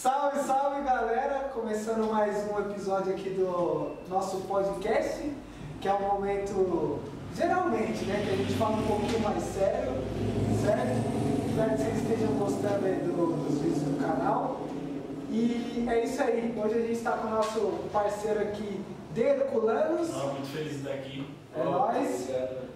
Salve, salve galera! Começando mais um episódio aqui do nosso podcast, que é um momento, geralmente, né, que a gente fala um pouquinho mais sério, certo? Espero que vocês estejam gostando aí do- dos vídeos do canal. E é isso aí, hoje a gente está com o nosso parceiro aqui, De Herculanos. Não, muito feliz de estar aqui. É nóis.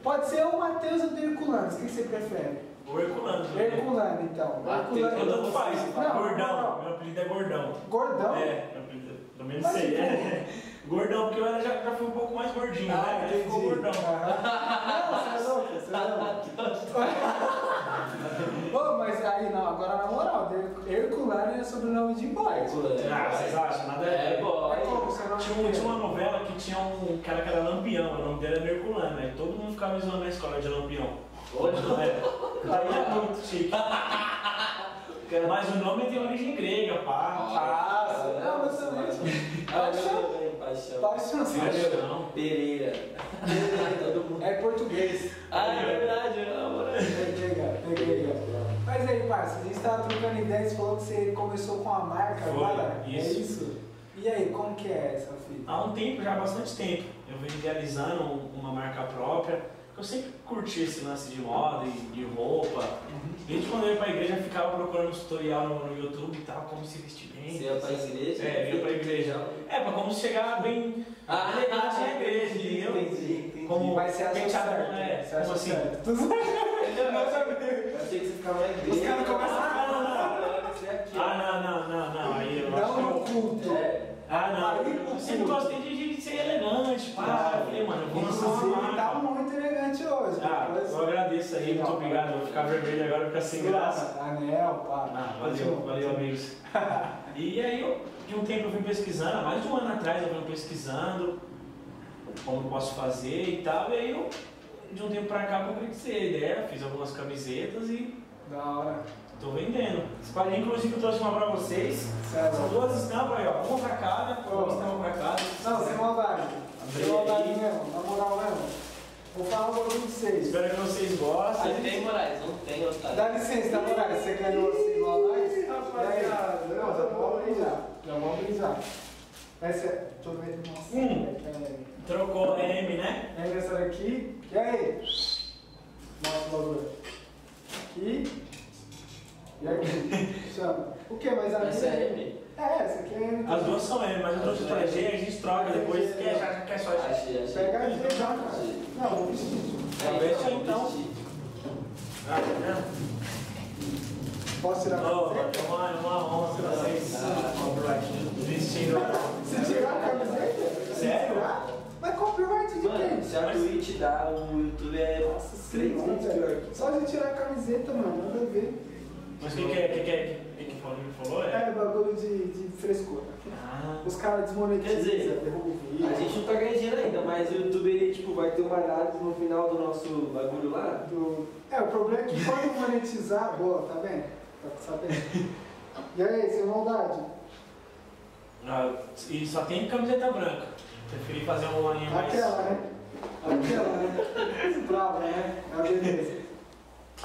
Pode ser o Matheus ou o De Herculanos, o que você prefere? O Herculano. né? Herculano, então. Herculano. Eu tanto faz. Não, gordão. não. Meu apelido é Gordão. Gordão? É, meu apelido. Pelo menos Mas sei. É. Gordão, porque eu era- já, já fui um pouco mais gordinho, Ah, né? Aí ficou gordão. Aham. Não, você é louco, você é louco. Ô, mas aí, não, agora na moral, Herculano é sobrenome de boy. Ah, vocês acham? Nada. É, boy. É como você não Tinha, tinha uma novela que tinha um cara que era Lampião, o nome dele era Herculano, né? Todo mundo ficava me zoando na escola de Lampião. Hoje não É. Aí é muito chique. Mas o nome tem origem grega, pá. Ah, não, mas também. Ah, meu bem, paixão. Paixão, Paixão. Pereira. Todo mundo. É português. Ah, é verdade, amor. Peguei, cara, peguei, cara. Mas aí, parça, a gente tava trocando ideias, você falou que você começou com a marca Foi, agora. É isso. isso? E aí, como que é essa fita? Há um tempo, já há bastante tempo, eu venho idealizando um- uma marca própria. Eu sempre curti esse lance de moda e de roupa. Desde quando eu ia pra igreja, eu ficava procurando um tutorial no, no YouTube e tal, como se vestir bem. Você ia pra igreja? É, eu ia pra igreja. É, pra como chegar bem Ah, elegante na igreja, entendeu? entendi, entendi. Como Mas você achou penteado, certo? é, Você como achou assim? certo? Eu achei que você ficava na igreja. Os caras começam a- Ah, não, não, você é. Ah, não, não, não, não. Aí eu Não no eu... culto. É. Ah, não. Aí, Eu sempre gostei de, de ser elegante, pá. Eu falei, mano, eu vou lançar uma tá marca. muito hoje. Ah, Depois- eu agradeço aí, muito obrigado. Vou ficar vermelho agora, ficar sem graça. Anel, pá. Ah, valeu, valeu, amigos. E aí, eu, de um tempo eu vim pesquisando, mais de um ano atrás eu vim pesquisando como posso fazer e tal, e aí eu, de um tempo pra cá, eu concretizei a ideia, fiz algumas camisetas e Da hora. tô vendendo. Espalhei, inclusive, eu trouxe uma pra vocês. Sério. São duas estampas aí, ó, uma pra cada, uma estampa pra cada. Não, sem maldade. Sem maldade mesmo, na moral mesmo. Vou falar um pouquinho de vocês. Espero que vocês gostem. Você tem, Moraes? Não tem, otário. Dá licença, tá moral? Você ganhou assim igual nós? Ih, E rapaziada. Não, já vamos abrir já. Já vamos já. Essa é. Deixa eu ver. Nossa. Hum. peraí. Trocou M, né? Lembra essa daqui? E aí? Mostra o bagulho. Aqui. E aqui. Chama. O que? Mas aqui. Essa é M? É, essa aqui é M. As duas são M, mas eu trouxe pra G, a gente troca depois, quer, já, quer só G. Achei, achei. Pega a G já, cara. Não, vou vestir. É, Deixa então, então. Ah, tá vendo? Posso tirar a Ô, camiseta? é uma, é uma honra pra vocês vestindo. Você tirar a camiseta? Sério? Mas copyright de Mano, quem? se a Twitch dá, o YouTube é Nossa três senhora, vezes pior que Só de tirar a camiseta, mano, nada a ver. Mas o que, que é? O que, que é? O que, que falou? É. É bagulho de, de frescura. Ah, Os caras desmonetizam, derrubam o vídeo. A gente não tá ganhando dinheiro ainda, mas o YouTube ele, tipo, vai ter uma análise no final do nosso bagulho lá. Do- É, o problema é que quando monetizar, boa, tá vendo? Tá sabendo? E aí, sem maldade? ah, e só tem camiseta branca. Preferi fazer uma linha mais. Aquela, né? Aquela, né? Bravo, né? Ah, beleza.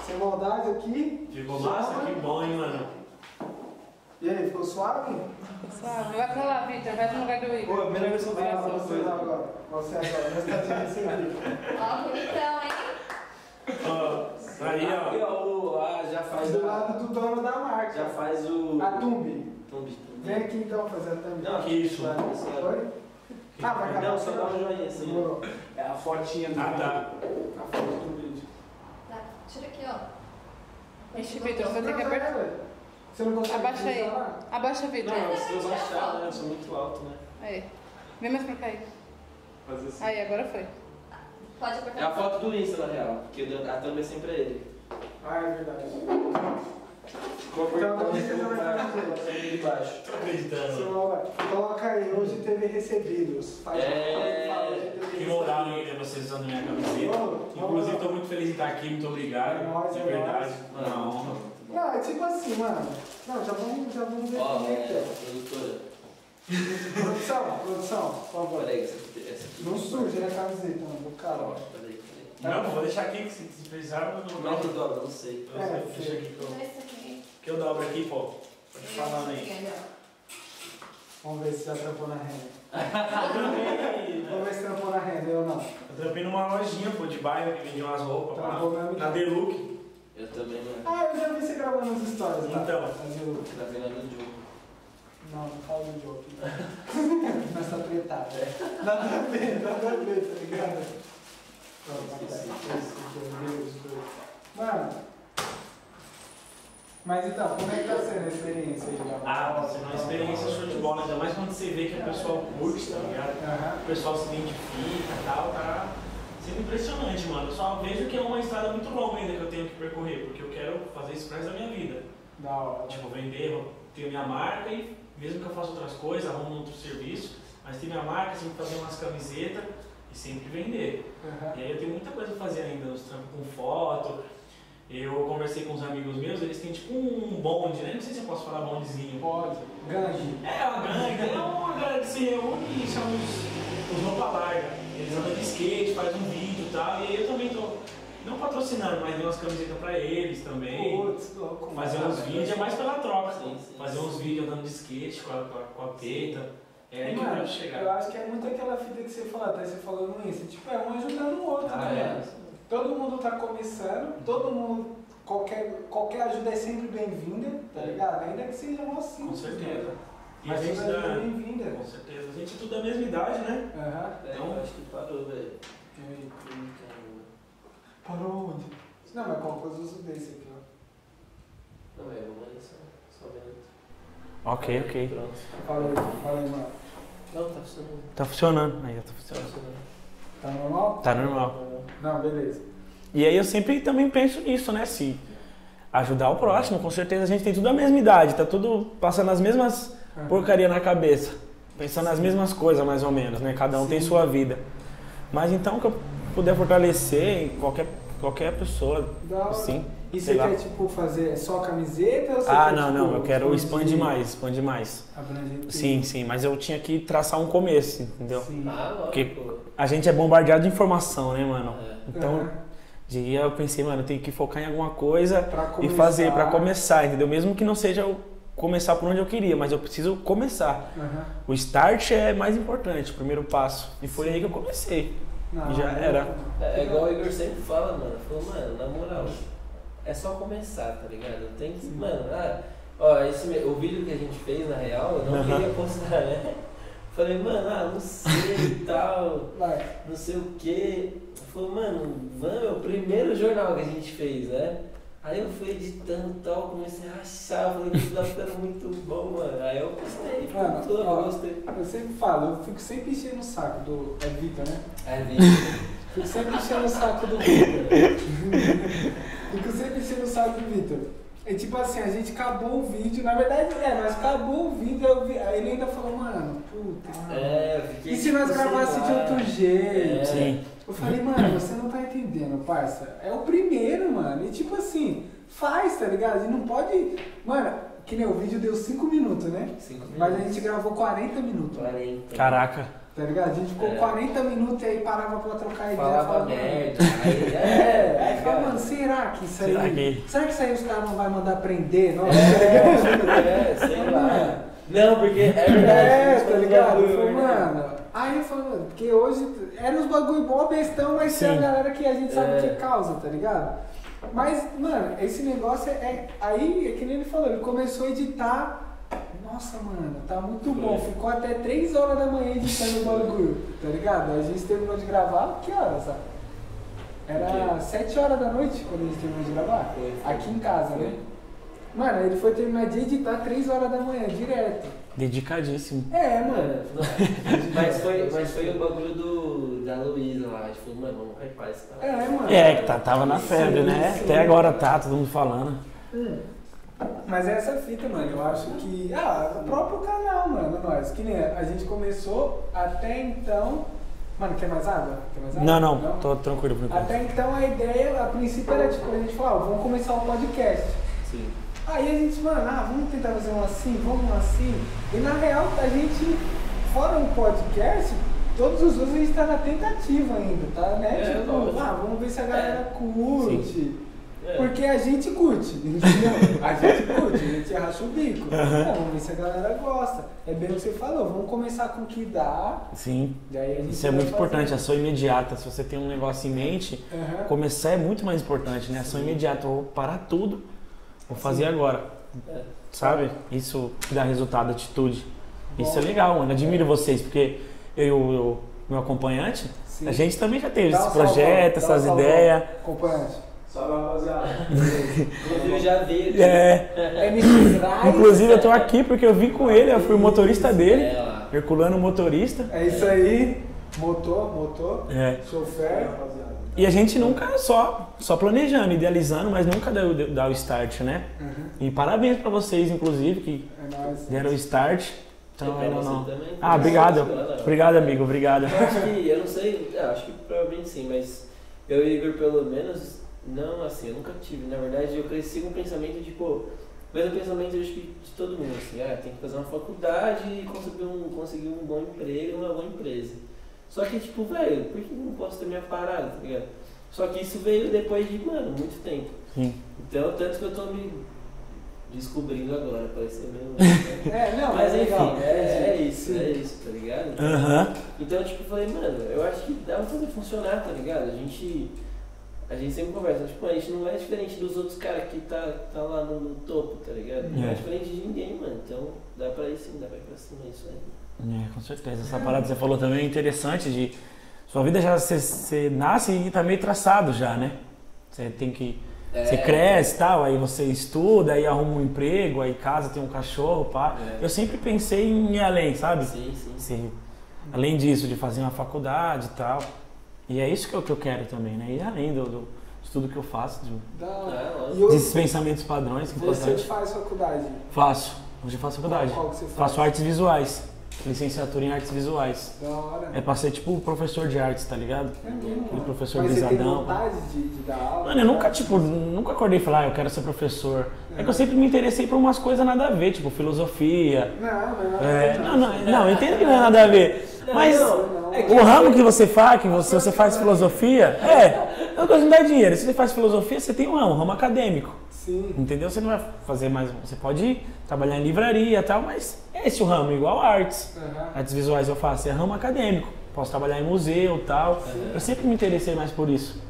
Sem maldade aqui. Ficou massa? Que bom, hein, mano? E aí, ficou suave? Suave. Vai pra lá, Vitor. Vai no lugar do Igor. Pô, a primeira vez que eu vejo essa você coisa. agora. Você agora, nós tá tirando esse aqui. Ó, bonitão, hein? Ó, aí, Aqui, ó. ó, o, ah, já faz Do a- lado do dono da marca. Já faz o. A Tumbi. Tumbi. Vem aqui então fazer a thumb. Não, Que isso? Vai, ó. Foi? Ah, vai acabar Não, só dá um joinha assim. Demorou. É a fotinha do Ah, tá. A foto do vídeo. Tá, tira aqui, ó. Ixi, Vitor, você ter que apertar. Você não consegue Abaixa aí. utilizar? Abaixa, Vitor. Não, se eu baixar, né? Eu sou muito alto, né? Aí. Vem mais pra cá aí. Fazer assim. Aí, agora foi. Pode apertar. É a foto do Insta, na real. Porque a thumb é sempre ele. Ah, é verdade. Então, não a. Senhora, Coloca aí, hoje teve recebidos. Faz É. Que moral ter vocês usando minha camiseta. Inclusive, estou muito feliz de estar aqui, muito obrigado. É nóis, é verdade, uma honra. Não, é tipo assim, mano. Não, já vamos, já vamos ver Ó, como é que é, produtora. Produção, produção, por favor. Peraí, essa aqui. Essa aqui. Não suja a camiseta, mano, do cara. Ó. Peraí, peraí. Não, vou deixar aqui, que se precisar, eu Como é que dobra? Não sei. Eu- É, Deixa aqui que eu, que eu dobro aqui, pô. Pode falar aí. Ó. Vamos ver se já trampou na renda. Eu trampei, Vamos ver se trampou na renda, eu não. eu trampei numa lojinha, pô, de bairro que vendia umas roupas Trampou mesmo? na Deluxe. Eu também não. Ah, eu já vi você gravando as histórias lá. Então. Mas eu- Tá vendo do jogo. Não, não fala do jogo. Nós tá tretado. Nada a ver, nada a ver, tá ligado? Pronto, tá. Mano. Mas então, como é que tá sendo a experiência aí? Ah, tá sendo uma experiência show de bola, ainda mais quando você vê que o pessoal curte, tá ligado? O pessoal se identifica e tal, tá sendo impressionante, mano. Eu só vejo que é uma estrada muito longa ainda que eu tenho que percorrer, porque eu quero fazer isso resto da minha vida. Da hora. Tipo, vender, ter minha marca e mesmo que eu faça outras coisas, arrumo outro serviço, mas ter minha marca, sempre fazer umas camisetas e sempre vender. Aham. E aí eu tenho muita coisa pra fazer ainda, os trampos com foto. Eu conversei com uns amigos meus, eles têm tipo um bonde, né? Não sei se eu posso falar bondezinho. Pode. Gangue. É uma gangue, é uma galera que se reúne e chama os, os roupa larga. Eles andam de skate, faz um vídeo e tal. E aí eu também tô, não patrocinando, mas dei umas camisetas pra eles também. Putz, louco. Fazer mano. uns vídeos é mais pela troca. Sim, sim, Fazer sim. uns vídeos andando de skate com a, com a, com a peita. É aí que eu Mano, quero eu chegar. acho que é muito aquela fita que você fala, até você falando isso. Tipo, é um ajudando o outro, Ah, né? é. Todo mundo tá começando, todo mundo, qualquer, qualquer ajuda é sempre bem-vinda, tá ligado? Ainda que seja mó Com certeza. né? E a Mas gente toda ajuda é bem-vinda. Com certeza. A gente é tudo da mesma idade, né? Aham. É, eu acho que parou, velho. Parou onde? Não, mas qual coisa eu uso desse aqui, ó. Não, é, vamos aí, só, só um minuto. Ok, ok. Pronto. Fala aí, fala aí, mano. Não, tá funcionando. Tá funcionando. Aí, tá Tá funcionando. Tá normal? Tá normal. Não, beleza. E aí eu sempre também penso nisso, né? Se ajudar o próximo, com certeza a gente tem tudo a mesma idade, tá tudo passando as mesmas. Porcaria na cabeça. Pensando nas mesmas coisas, mais ou menos, né? Cada um tem Sim. sua vida. Mas então que eu puder fortalecer em qualquer, qualquer pessoa, assim. E você lá. quer, tipo, fazer só camiseta ou você Ah, quer, não, tipo, não, eu quero expandir expandir, mais, expandir mais. Sim, sim, mas eu tinha que traçar um começo, entendeu? Sim. Ah, Porque-. A gente é bombardeado de informação, né, mano? É. Então, de eu pensei, mano, eu tenho que focar em alguma coisa Pra e fazer pra começar, entendeu? Mesmo que não seja o começar por onde eu queria, mas eu preciso começar. Aham. O start é mais importante, o primeiro passo. E foi aí que eu comecei. Não, E já não, era. não. É, é igual o Igor sempre fala, mano. Falou, mano, na moral, é só começar, tá ligado? Tem que. Mano, ah, ó, esse, o vídeo que a gente fez na real, eu não Aham. queria postar, né? Falei, mano, ah, não sei e tal, não sei o que. Falou, mano, vamos, é o primeiro jornal que a gente fez, né? Aí eu fui editando e tal, comecei a rachar, falei que isso tá ficando muito bom, mano. Aí eu gostei, Mano, tudo, ó, eu gostei. Eu sempre falo, eu fico sempre enchendo o saco do. É Vitor, né? Aí vi. Fico sempre enchendo o saco do Vitor. Fico sempre enchendo o saco do Vitor. E tipo assim, a gente acabou o vídeo, na verdade é, mas acabou o vídeo, vi- aí ele ainda falou, mano, puta, mano. É, eu fiquei. E se nós gravasse de outro jeito? É. Sim. Eu falei, mano, você não tá entendendo, parça. É o primeiro, mano. E tipo assim, faz, tá ligado? E não pode. Mano, que nem o vídeo deu 5 minutos, né? Cinco Mas a minutos. gente gravou 40 minutos. 40. Caraca. Tá ligado? A gente ficou É. 40 minutos e aí parava pra trocar ideia. Falava falava, merda. Aí, É, aí é, fala, mano, será que isso aí. Será que- Será que isso aí os caras não vão mandar prender? Nossa, tá ligado? É, sei lá. Não, porque é verdade. É, tá ligado? bagulho, Foi, né? mano. Aí eu falo, mano, porque hoje era uns bagulho bom bestão, mas tem a Sim. galera que a gente sabe É. que causa, tá ligado? Mas, mano, esse negócio é, é- Aí, é que nem ele falou, ele começou a editar. Nossa, mano, tá muito bom. Ficou até 3 horas da manhã editando o bagulho, tá ligado? A gente terminou de gravar, que horas, sabe? Era O 7 horas da noite quando a gente terminou de gravar. Foi. Aqui em casa, Foi. né? Mano, ele foi terminar de editar 3 horas da manhã, direto. Dedicadíssimo. É, mano. Não. mas, foi, mas foi o bagulho do, da Luísa lá. A gente falou, mano, vamos hypar esse cara. É, mano. É, que tá, tava na febre, né? sim. Até agora tá, todo mundo falando. Mas é essa fita, mano. Eu acho que. Ah, o próprio canal, mano, nós. Que nem a gente começou até então. Mano, quer mais água? Quer mais água? Não, não, tô tranquilo por enquanto. Até então a ideia, a princípio era tipo, a gente falou, ah, vamos começar o podcast. Sim. Aí a gente, mano, ah, vamos tentar fazer um assim, vamos um assim. E na real, a gente, fora o podcast, todos os outros a gente tá na tentativa ainda, tá? Né? É, tipo, lógico. ah, vamos ver se a galera curte. É. Porque a gente curte, entendeu? A gente curte, a gente racha o bico. É, vamos ver se a galera gosta. É bem o que você falou, vamos começar com o que dá. Sim. Daí a gente Isso é muito importante, ação imediata. Se você tem um negócio em mente, Aham. começar é muito mais importante, né? Ação imediata. Eu vou parar tudo, vou fazer agora. É. Sabe? Isso que dá resultado, atitude. Isso é Bom. legal, mano. Admiro vocês, porque eu e o meu acompanhante, Sim. a gente também já teve Dá esse projeto, essas ideias. Acompanhante. Salve, rapaziada. Inclusive já veio aqui. É. Drive. Inclusive eu tô aqui porque eu vim com ele, eu fui o motorista dele, É. Herculano motorista. É isso aí. Motor, motor, É. chofer. E a gente nunca só, só planejando, idealizando, mas nunca deu, deu, dá o start, né? Uhum. E parabéns pra vocês, inclusive, que É deram o start. Então, ainda você não. também? Ah, obrigado. Não, não. Obrigado, amigo, obrigado. Eu acho que, eu não sei, é, acho que provavelmente sim, mas eu e Igor, pelo menos, não assim, eu nunca tive. Na verdade, eu cresci com o pensamento de, pô, mesmo pensamento eu acho que de todo mundo, assim, ah, tem que fazer uma faculdade e conseguir um, conseguir um bom emprego, uma boa empresa. Só que, tipo, velho, por que eu não posso ter minha parada, tá ligado? Só que isso veio depois de, mano, muito tempo. Sim. Então, tanto que eu tô me descobrindo agora, parece meio. É, não, Mas é enfim, legal. é, é isso, Sim. é isso, tá ligado? Aham. Então, tipo, eu falei, mano, eu acho que dá pra fazer funcionar, tá ligado? A gente. A gente sempre conversa, tipo, a gente não é diferente dos outros caras que tá, tá lá no, no topo, tá ligado? Não é É. diferente de ninguém, mano. Então dá pra ir sim, dá pra ir pra cima, é isso aí. É, com certeza. Essa parada que você falou também é interessante de. Sua vida já você, você nasce e tá meio traçado já, né? Você tem que. Você É. cresce e tal, aí você estuda, aí arruma um emprego, aí casa, tem um cachorro, pá. É. Eu sempre pensei em ir além, sabe? Sim, sim. Sim. Além disso, de fazer uma faculdade e tal. E é isso que eu, que eu quero também, né? Ir além do, do estudo que eu faço, de-. E hoje desses pensamentos padrões, que é você importante. faz faculdade? Faço. Hoje eu faço faculdade. Qual que você faz? Faço artes visuais. Licenciatura em artes visuais. Da hora. É pra ser tipo professor de artes, tá ligado? É mesmo, professor Mas você tem vontade de, de dar aula? Mano, eu nunca, tipo, nunca acordei e falei, ah, eu quero ser professor. É que eu sempre me interessei por umas coisas nada a ver, tipo filosofia. Não, não, não. É, não, não, não, eu entendo que não é nada a ver. Mas não, é que- o ramo que você faz, que você, você faz filosofia, é, eu gosto de dar dinheiro. Se você faz filosofia, você tem um ramo, um ramo acadêmico. Sim. Entendeu? Você não vai fazer mais. Você pode trabalhar em livraria e tal, mas é esse o ramo, igual artes. Aham. Artes visuais eu faço, é ramo acadêmico. Posso trabalhar em museu e tal. Eu sempre me interessei mais por isso.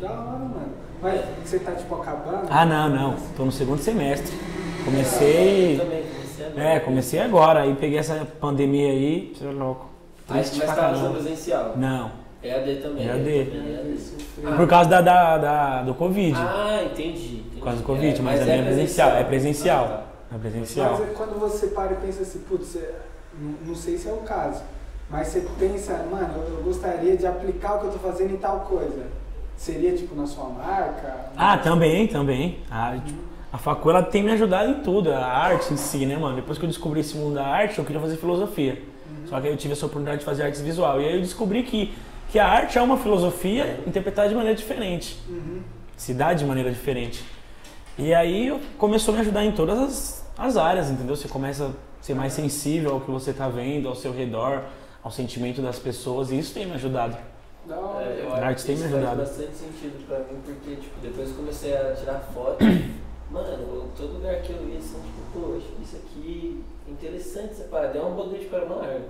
Da hora, mano. Mas você tá, tipo, acabando? Ah, não, não. Tô no segundo semestre. Comecei. Também comecei agora. É, comecei agora. Aí peguei essa pandemia aí. Você é louco. Mas, Triste mas pra tá presencial. Não. EAD também. EAD. eu também, EAD. Sofreu. Por causa da, da, da- do Covid. Ah, entendi. entendi. Por causa do Covid, mas, a é minha é presencial. É Ah, presencial. tá. É presencial. Mas é quando você para e pensa assim, putz, é- não, sei se é o caso, mas você pensa, mano, eu, gostaria de aplicar o que eu tô fazendo em tal coisa. Seria tipo na sua marca? Ah, também, também. A, tipo, a facu ela tem me ajudado em tudo, a arte em si, né, mano? Depois que eu descobri esse mundo da arte, eu queria fazer filosofia. Só que aí eu tive essa oportunidade de fazer artes visual. E aí eu descobri que, que a arte é uma filosofia interpretada de maneira diferente. Uhum. Se dá de maneira diferente. E aí eu- começou a me ajudar em todas as, as áreas, entendeu? Você começa a ser mais sensível ao que você está vendo, ao seu redor, ao sentimento das pessoas. E isso tem me ajudado. Da hora. É, eu A arte tem me isso faz ajudado. bastante sentido pra mim, porque, tipo, depois que eu comecei a tirar foto, mano, todo lugar que eu ia, assim, tipo, pô, acho que isso aqui é interessante essa parada, é um bagulho de uma árvore.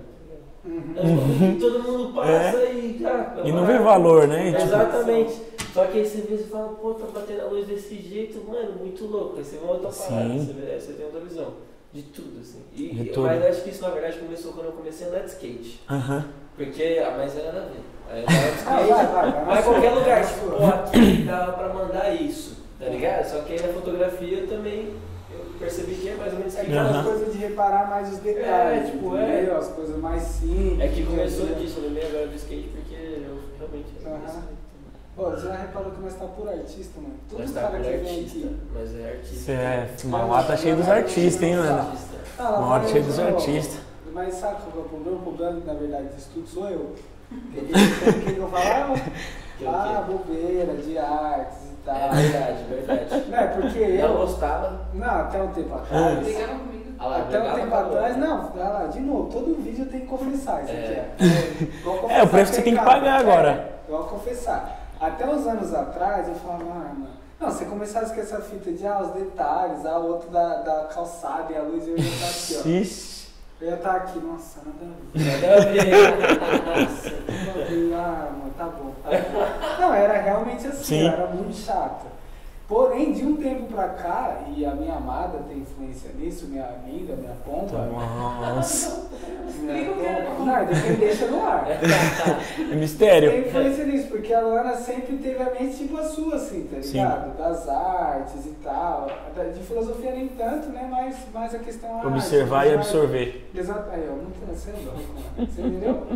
Uhum. É um todo mundo passa e, ah, é E uma não vê árvore. valor, né? E, tipo, Exatamente. Só que aí você vê e fala, pô, tá batendo a luz desse jeito, mano, muito louco. Aí você vê uma outra Sim. parada, você, vê, aí você tem outra visão. De tudo, assim. E, De e- tudo. Mas acho que isso, na verdade, começou quando eu comecei a andar de skate. Aham. Porque, ah, mas era nada a ver. Aí eu andava de Ah, skate, na em sua, qualquer lugar, na tipo, pô, aqui dava pra mandar isso, tá ligado? Só que aí na fotografia também percebi que é mais ou menos É isso. aquela Aham. coisa de reparar mais os detalhes, É, tipo, entendeu? As coisas mais simples. É que começou entendeu? disso, eu lembrei agora do skate porque eu realmente. Aham. Ô, você já reparou que nós tá por artista, mano? Todo Mas tá cara por que vem artista, aqui. mas é artista. É. Mauá tá cheio dos artistas, hein, mano? Artista. Ah, lá Mauá vai cheio dos artistas. Mas sabe qual que é o problema? O problema, na verdade, disso tudo sou eu. O que eu falava? É Ah, bobeira, de artes e tal. É verdade, verdade. Não, é porque Eu eu. gostava. Não, até um tempo atrás. Brigaram comigo. Ah lá, Até um tempo atrás, não, lá, de novo, todo vídeo eu tenho que confessar isso É. aqui. É, Igual É, o preço que você tem que pagar agora. É, igual confessar. Até uns anos atrás eu falava, ah, mano. Não, você começasse com essa fita de ah, os detalhes, ah, o outro da, da calçada e a luz, eu ia estar aqui, ó. Ixi. Eu ia estar aqui, nossa, nada a ver. Nada a ver. Nossa, tudo a ver. Ah, mano, tá bom, tá bom. Não, era realmente assim, Sim. era muito chato. Porém, de um tempo pra cá, e a minha amada tem influência nisso, minha amiga, minha pompa. Nossa. minha pompa. Não, deixa- deixa no ar. É mistério. Tem influência nisso, porque a Luana sempre teve a mente tipo a sua, assim, tá Sim. ligado? Das artes e tal. De filosofia nem tanto, né? Mas, mas a questão é. Observar e absorver. Exato. Aí, ó, você é louco, mano. Você entendeu?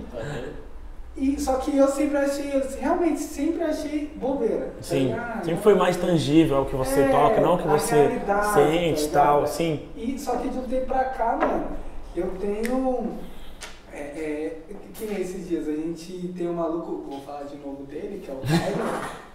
E, só que eu sempre achei, eu realmente sempre achei bobeira. tá Sim. ligado? Sempre foi mais tangível o que você É, não o que você realidade, sente e tá tal. Sim. E, só que de um tempo pra cá, mano, eu tenho. É, é, que nem esses dias, a gente tem um maluco, vou falar de novo dele, que é o Tyler.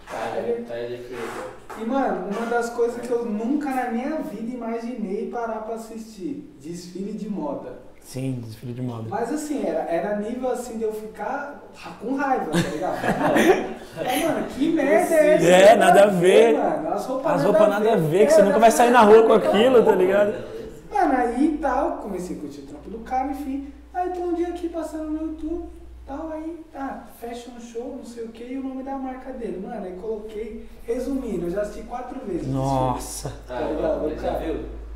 Tarde credo. E, mano, uma das coisas que eu nunca na minha vida imaginei parar pra assistir: desfile de moda. Sim, desfile de moda. Mas assim, era, era nível assim de eu ficar com raiva, tá ligado? É, mano, que merda é essa? É, nada a ver. Mano, as roupas As roupas nada a ver, que você nunca vai sair na rua com aquilo, tá ligado? Mano, aí tal, comecei a curtir o trampo do cara, enfim. Aí tô um dia aqui passando no YouTube, tal, aí, ah, fashion show, não sei o que, e o nome da marca dele. Mano, aí coloquei, resumindo, eu já assisti quatro vezes. Nossa. Ah, Tá ligado, mas já viu?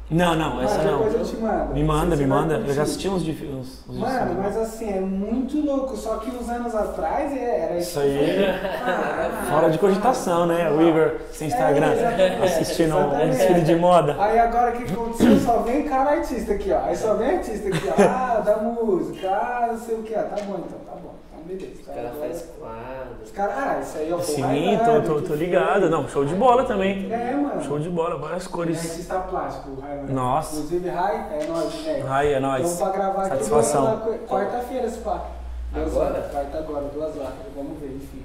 Não, não, essa depois eu não. te mando. Me manda, me manda. Eu já assisti uns uns, uns Mano, mas assim, é muito louco. Só que uns anos atrás é, era Isso aí, Ah, fora de cogitação, né? O Igor sem Instagram, É, exatamente, assistindo um exatamente. desfile de moda. Aí agora o que aconteceu? Só vem cara artista aqui, ó. Aí só vem artista aqui, ó. Ah, da música, ah, não sei o que. Ah, tá bom então, tá bom. Então beleza. Os Então, caras agora- fazem quadros. Os caras, ah, isso aí, ó. Sim, pô, tô, Highland, tô, que tô ligado. Não, show de bola também. É, mano. Show de bola, várias é cores. artista plástico, o Highland. Nossa. Inclusive, Rai, é nóis, né? Ai, é Então nóis. pra gravar aqui, Satisfação. vamos lá, quarta-feira, esse pá. Duas Agora? horas, Quarta agora, duas horas. Vamos ver, enfim.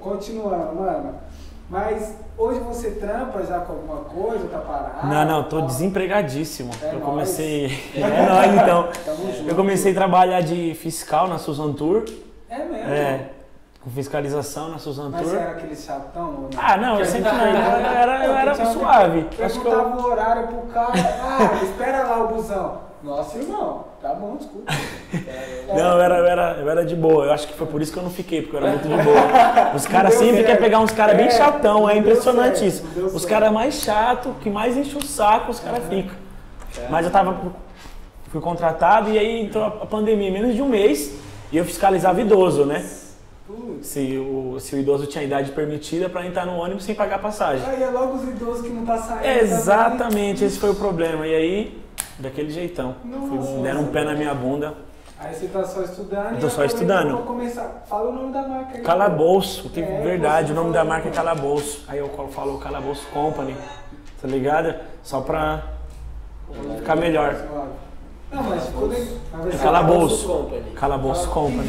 Continuando, mano. Mas hoje você trampa já com alguma coisa, tá parado? Não, não, tô Tá? desempregadíssimo. É Eu nóis. comecei. É nóis, então. Tamo junto. Eu comecei a trabalhar de fiscal na Suzan Tour. É mesmo? É, com fiscalização na Suzan Mas Tour. era aquele chatão ou não? Ah, não, eu sempre não. Eu era, eu era suave. Eu. Perguntava o horário pro cara. Ah, espera lá o busão. Nossa, irmão. Tá bom, desculpa. Não, eu era, eu, era, eu era de boa. Eu acho que foi por isso que eu não fiquei, porque eu era muito de boa. Os caras sempre querem pegar uns caras bem É, chatão, não é impressionante certo, isso. Os caras mais chatos, que mais enchem o saco, os caras ficam. Mas eu tava. Fui contratado e aí entrou a pandemia, menos de um mês, e eu fiscalizava idoso, né? Se o, se o idoso tinha idade permitida pra entrar no ônibus sem pagar passagem. Aí é logo os idosos que não tá saindo. Exatamente, esse foi o problema. E aí, daquele jeitão. Nossa. deram um pé na minha bunda. Aí você tá só estudando. Eu tô só estudando. Vou começar. Fala o nome da marca aí. Calabouço, que É, verdade, o nome da marca é Calabouço. Aí eu falo Calabouço Company, tá ligado? Só pra ficar melhor. Não, mas É ser- Calabouço. Company. Calabouço de Company.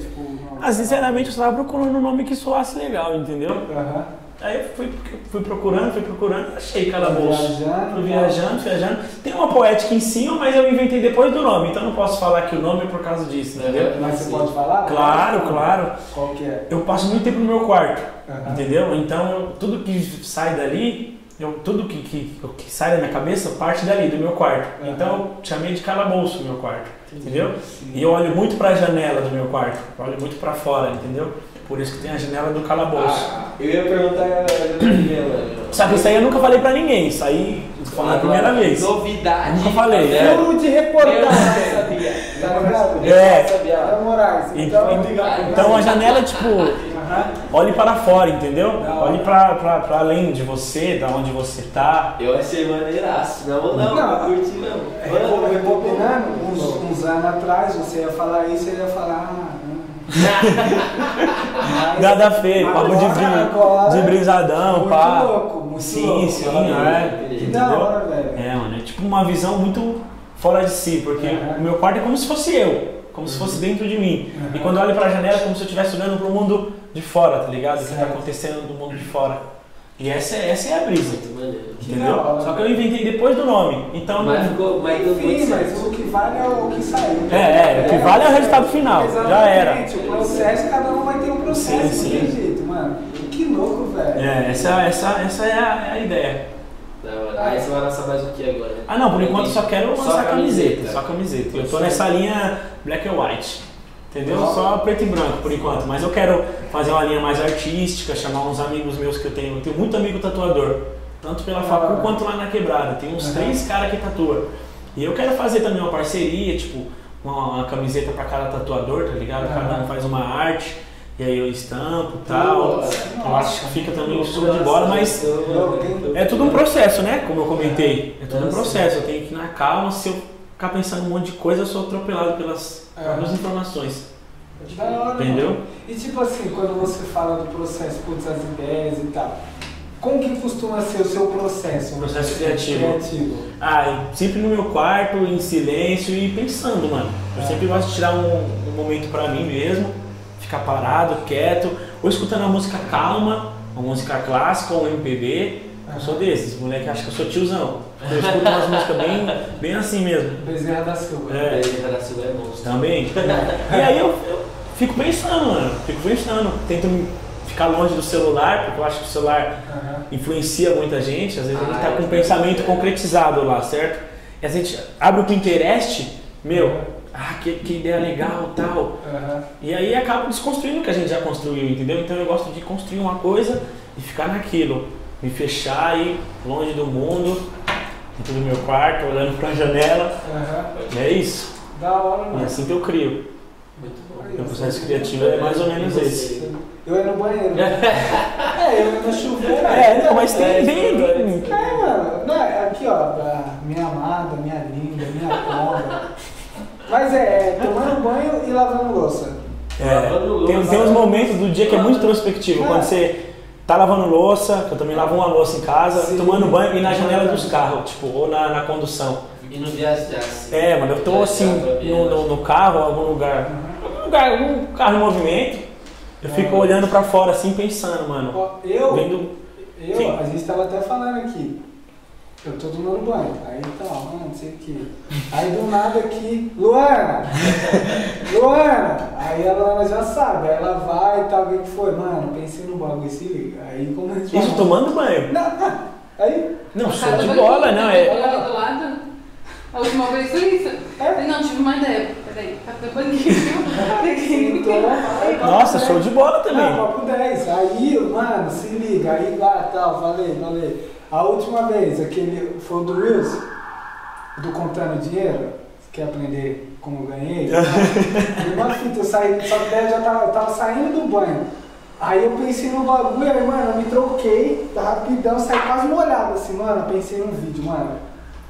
tipo? Ah, sinceramente, eu só tava procurando um nome que soasse legal, entendeu? Aham. Aí eu fui, fui procurando, fui procurando, achei Calabouço. Viajando, Fui viajando, viajando. Tem uma poética em cima, mas eu inventei depois do nome, então não posso falar que o nome é por causa disso, entendeu? Mas você pode falar? Claro, claro. Qual que é? Eu passo muito tempo no meu quarto. Aham. Entendeu? Então, tudo que sai dali, eu, tudo que, que, que sai da minha cabeça parte dali, do meu quarto. Aham. Então, eu chamei de calabouço o meu quarto. Entendeu? E eu olho muito pra janela do meu quarto. Eu olho muito pra fora, entendeu? Por isso que tem a janela do calabouço. Ah, eu ia perguntar a mano. Só que isso aí eu nunca falei pra ninguém. Isso aí foi a primeira vez. Novidade. Nunca falei. É. Furo de Eu reportagem. não sabia. Tá ligado? É. Eu sabia. Tá, Moraes. Então, Então a janela, tipo, Olhe para fora, entendeu? Da. Olhe pra além de você, da onde você tá. Eu achei maneiraço. Não, não, Não. não curti não. Repo- Rebobinando, uns, uns anos atrás, você ia falar isso, ele ia falar, ah, não. Mas- Nada feio, papo de, brin- agora- de brisadão, Muito pá. louco, muito sim, louco. sim, é. que da hora, velho. É, mano, é tipo uma visão muito fora de si, porque Uhum. o meu quarto é como se fosse eu, como se fosse dentro de mim. E Uhum. quando eu olho pra janela é como se eu estivesse olhando pro mundo de fora, tá ligado? O que tá Certo. acontecendo do mundo de fora. E essa, é- essa é a brisa. Que entendeu? hora. Só que eu inventei depois do nome, então não... Mas ficou, mas mas o que vale é o que saiu. É, é, o que vale é o resultado final, já era. Exatamente, o processo, cada um vai ter um processo, Sim, não sim. jeito, mano. que louco, velho. É, essa, essa, essa é, a, é a ideia. Aí você vai lançar mais o que agora? Ah não, por enquanto só quero Só lançar camiseta, camiseta. só camiseta. Eu tô nessa linha black and white. Entendeu? Ó. Só preto e branco por enquanto. Mas eu quero fazer uma linha mais artística, chamar uns amigos meus que eu tenho. Eu tenho muito amigo tatuador. Tanto pela Ah. facu quanto lá na quebrada. Tem uns Aham. três caras que tatuam. E eu quero fazer também uma parceria, tipo, uma, uma camiseta pra cada tatuador, tá ligado? Cada Aham. um faz uma arte. E aí eu estampo e tal. Que fica também show de bola, mas é tudo um processo, né? Como eu comentei. É tudo um processo. Eu tenho que ir na calma. Se eu ficar pensando um monte de coisa, eu sou atropelado pelas É. próprias informações. Da hora, Entendeu? mano. E tipo assim, quando você fala do processo, putz, as ideias e tal, como que costuma ser o seu processo? O processo criativo. criativo? Ah, sempre no meu quarto, em silêncio e pensando, mano. Eu É. sempre gosto de tirar um, um momento pra mim mesmo, ficar parado, quieto, ou escutando uma música calma, uma música clássica ou um MPB. Eu sou desses, moleque acha que eu sou tiozão. Eu escuto umas músicas bem, bem assim mesmo. Bezerra da Silva. É. Beleza, da Silva é monstro. Também. E aí eu, eu fico pensando, mano. Fico pensando. Tento ficar longe do celular, porque eu acho que o celular Aham. influencia muita gente. Às vezes a gente Ah, tá é com um pensamento concretizado lá, certo? E a gente abre o Pinterest, meu, ah, que, que ideia legal tal. Aham. E aí acaba desconstruindo o que a gente já construiu, entendeu? Então eu gosto de construir uma coisa e ficar naquilo. Me fechar aí, longe do mundo, dentro do meu quarto, olhando pra janela. E é isso. Da hora, E é mano. assim que eu crio. Muito bom. Meu processo criativo é mais ou menos você? esse. Eu ia no banheiro. é, eu ia no chuveiro. É, não, mas tem É, bem. é, bem- É, mano. Não, é aqui, ó, minha amada, minha linda, minha cobra. Mas é, é tomando banho e lavando louça. É, tem, tem uns momentos do dia que é muito introspectivo. Quando você tá lavando louça, que eu também lavo uma louça em casa, Sim. tomando banho e na janela dos carros, tipo, ou na, na condução. E no viajar, assim. É, mano, eu tô assim, no, no, no carro, algum lugar, algum lugar, algum carro em movimento, eu fico olhando pra fora assim, pensando, mano. Eu, Vendo. eu, Sim. a gente tava até falando aqui. Eu tô tomando banho. Aí tá, mano, não sei o que. Aí do nada aqui, Luana! Luana! Aí a Luana já sabe, aí ela vai e tal, o que foi? Mano, pensei no bagulho, se liga. Aí como a gente Isso vai- tomando banho. Não, não. Aí, Não, show de bola, aqui, não, é. Do lado. A última vez foi isso. É? Não, tive uma ideia. Peraí, então, aí, papo Nossa, 10. show de bola Não, também. papo 10. Aí, mano, se liga, aí lá, tal, falei, falei. A última vez, aquele foi o do Wills, do Contando Dinheiro, quer aprender como eu ganhei? Uma fita, eu saí, só que daí eu já tava, eu tava saindo do banho. Aí eu pensei no bagulho, aí, mano, eu me troquei, tá rapidão, saí quase molhado assim, mano, pensei num vídeo, mano.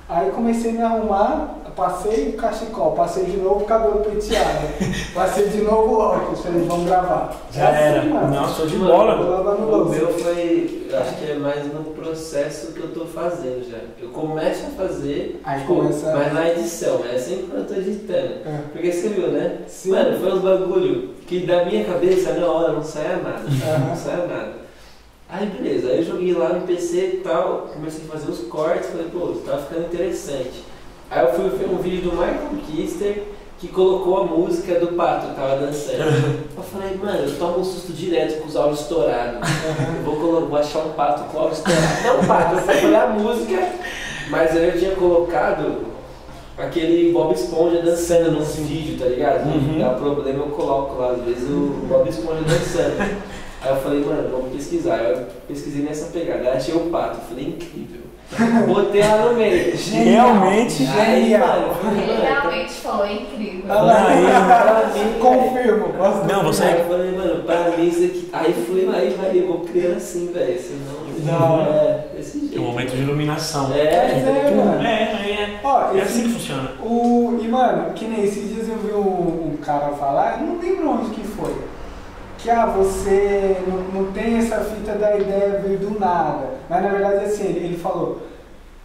Aí comecei a me arrumar, passei o cachecol, passei de novo o cabelo penteado, passei de novo o óculos, falei, vamos gravar. Já É era. assim. Não, show de bola. O meu foi, acho que é mais no processo que eu tô fazendo já. Eu começo a fazer, Aí tipo, começa- mas na edição, é sempre quando eu tô editando. É. Porque você viu, né? Sim. Mano, foi uns bagulho que da minha cabeça na hora não saia nada. Aham. Não saia nada. Aí beleza, aí eu joguei lá no PC e tal, comecei a fazer os cortes, falei, pô, tá ficando interessante. Aí eu fui ver um vídeo do Michael Kister que colocou a música do pato, que tava dançando. Eu falei, mano, eu tomo um susto direto com os áudios estourados. Eu vou, colo- vou achar um pato com áudio estourado. Não pato, eu fui olhar a música, mas aí eu tinha colocado aquele Bob Esponja dançando num vídeo, tá ligado? Uhum. Dá problema, eu coloco lá, às vezes, o Bob Esponja dançando. Aí eu falei, mano, vamos pesquisar. Eu pesquisei nessa pegada, achei o pato, falei, incrível. Botei lá no meio. Realmente. Aí, Genial. Ele mano, realmente falou, é incrível. Lá, Aí, Confirmo. posso Não, você- Aí eu falei, mano, pra mim isso aqui. Aí falei, aí vai, eu vou criando assim, velho. Senão. Não. É, desse jeito. É um momento de iluminação. É, É, mano. É, é, Ó, é esse- assim que funciona. O, e mano, que nem esses dias eu vi um, um cara falar, eu não lembro onde que foi. Que ah, você não, não tem essa fita da ideia vir do nada. Mas na verdade assim, ele, ele falou,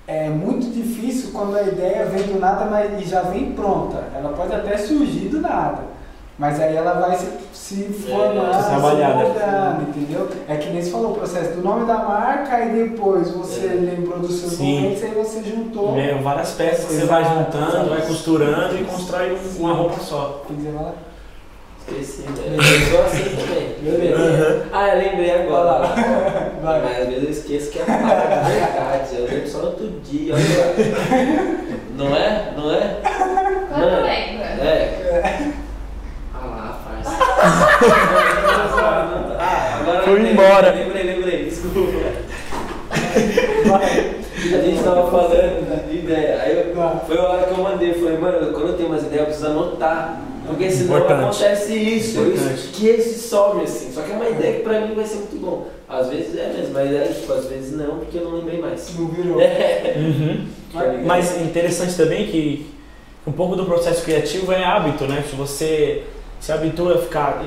é muito difícil quando a ideia vem do nada mas, e já vem pronta. Ela pode até surgir do nada. Mas aí ela vai se, se formando, se se trabalhada. moldando, entendeu? É que nem você falou o processo do nome da marca, aí depois você É. lembrou dos seus momentos, aí você juntou. É, várias peças que você vai juntando, vai costurando e constrói uma roupa só. Quer dizer, vai lá? Esqueci, velho. Eu sou assim também. Beleza. Ah, eu lembrei agora. Vai. Mas às vezes eu esqueço que é palavra de verdade. Eu lembro só no outro dia. Olha lá. Não é? Não é? Quando Não lembra? É. Ah lá, farsa. Ah, agora Foi lembrei, embora. Lembrei, lembrei. Desculpa. A gente tava falando de ideia. Aí eu, foi a hora que eu mandei. Falei, mano, quando eu tenho umas ideias, eu preciso anotar. Porque senão Importante. acontece isso. Eu Importante. esqueço e some assim. Só que é uma ideia que pra mim vai ser muito bom. Às vezes é mesmo, mas é, tipo, às vezes não, porque eu não lembrei mais. Não virou. É. Uhum. Tá ligado? Mas é interessante também que um pouco do processo criativo é hábito, né? Se você se habitua a ficar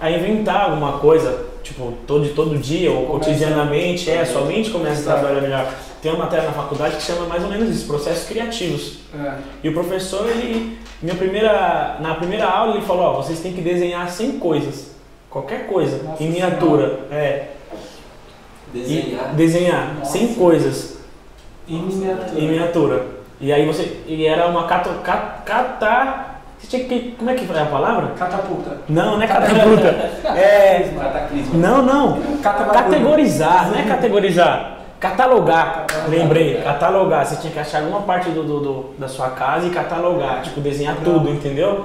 a inventar alguma coisa, tipo, todo todo dia ou cotidianamente, é, a sua mente começa a trabalhar melhor. Tem uma matéria na faculdade que chama mais ou menos isso, processos criativos. É. E o professor, ele, minha primeira, na primeira aula, ele falou, ó, vocês têm que desenhar 100 coisas, qualquer coisa, Nossa em miniatura, é, e Desenhar. desenhar Nossa. 100 coisas Em miniatura. em miniatura. E aí você, e era uma cata, cata, cata você tinha que, como é que é a palavra? Catapulta. Não, não é catapulta, é, Cataclisma. não, não, categorizar, não é categorizar, catalogar, lembrei, catalogar, você tinha que achar alguma parte do, do- do- da sua casa e catalogar, tipo, desenhar tudo, entendeu?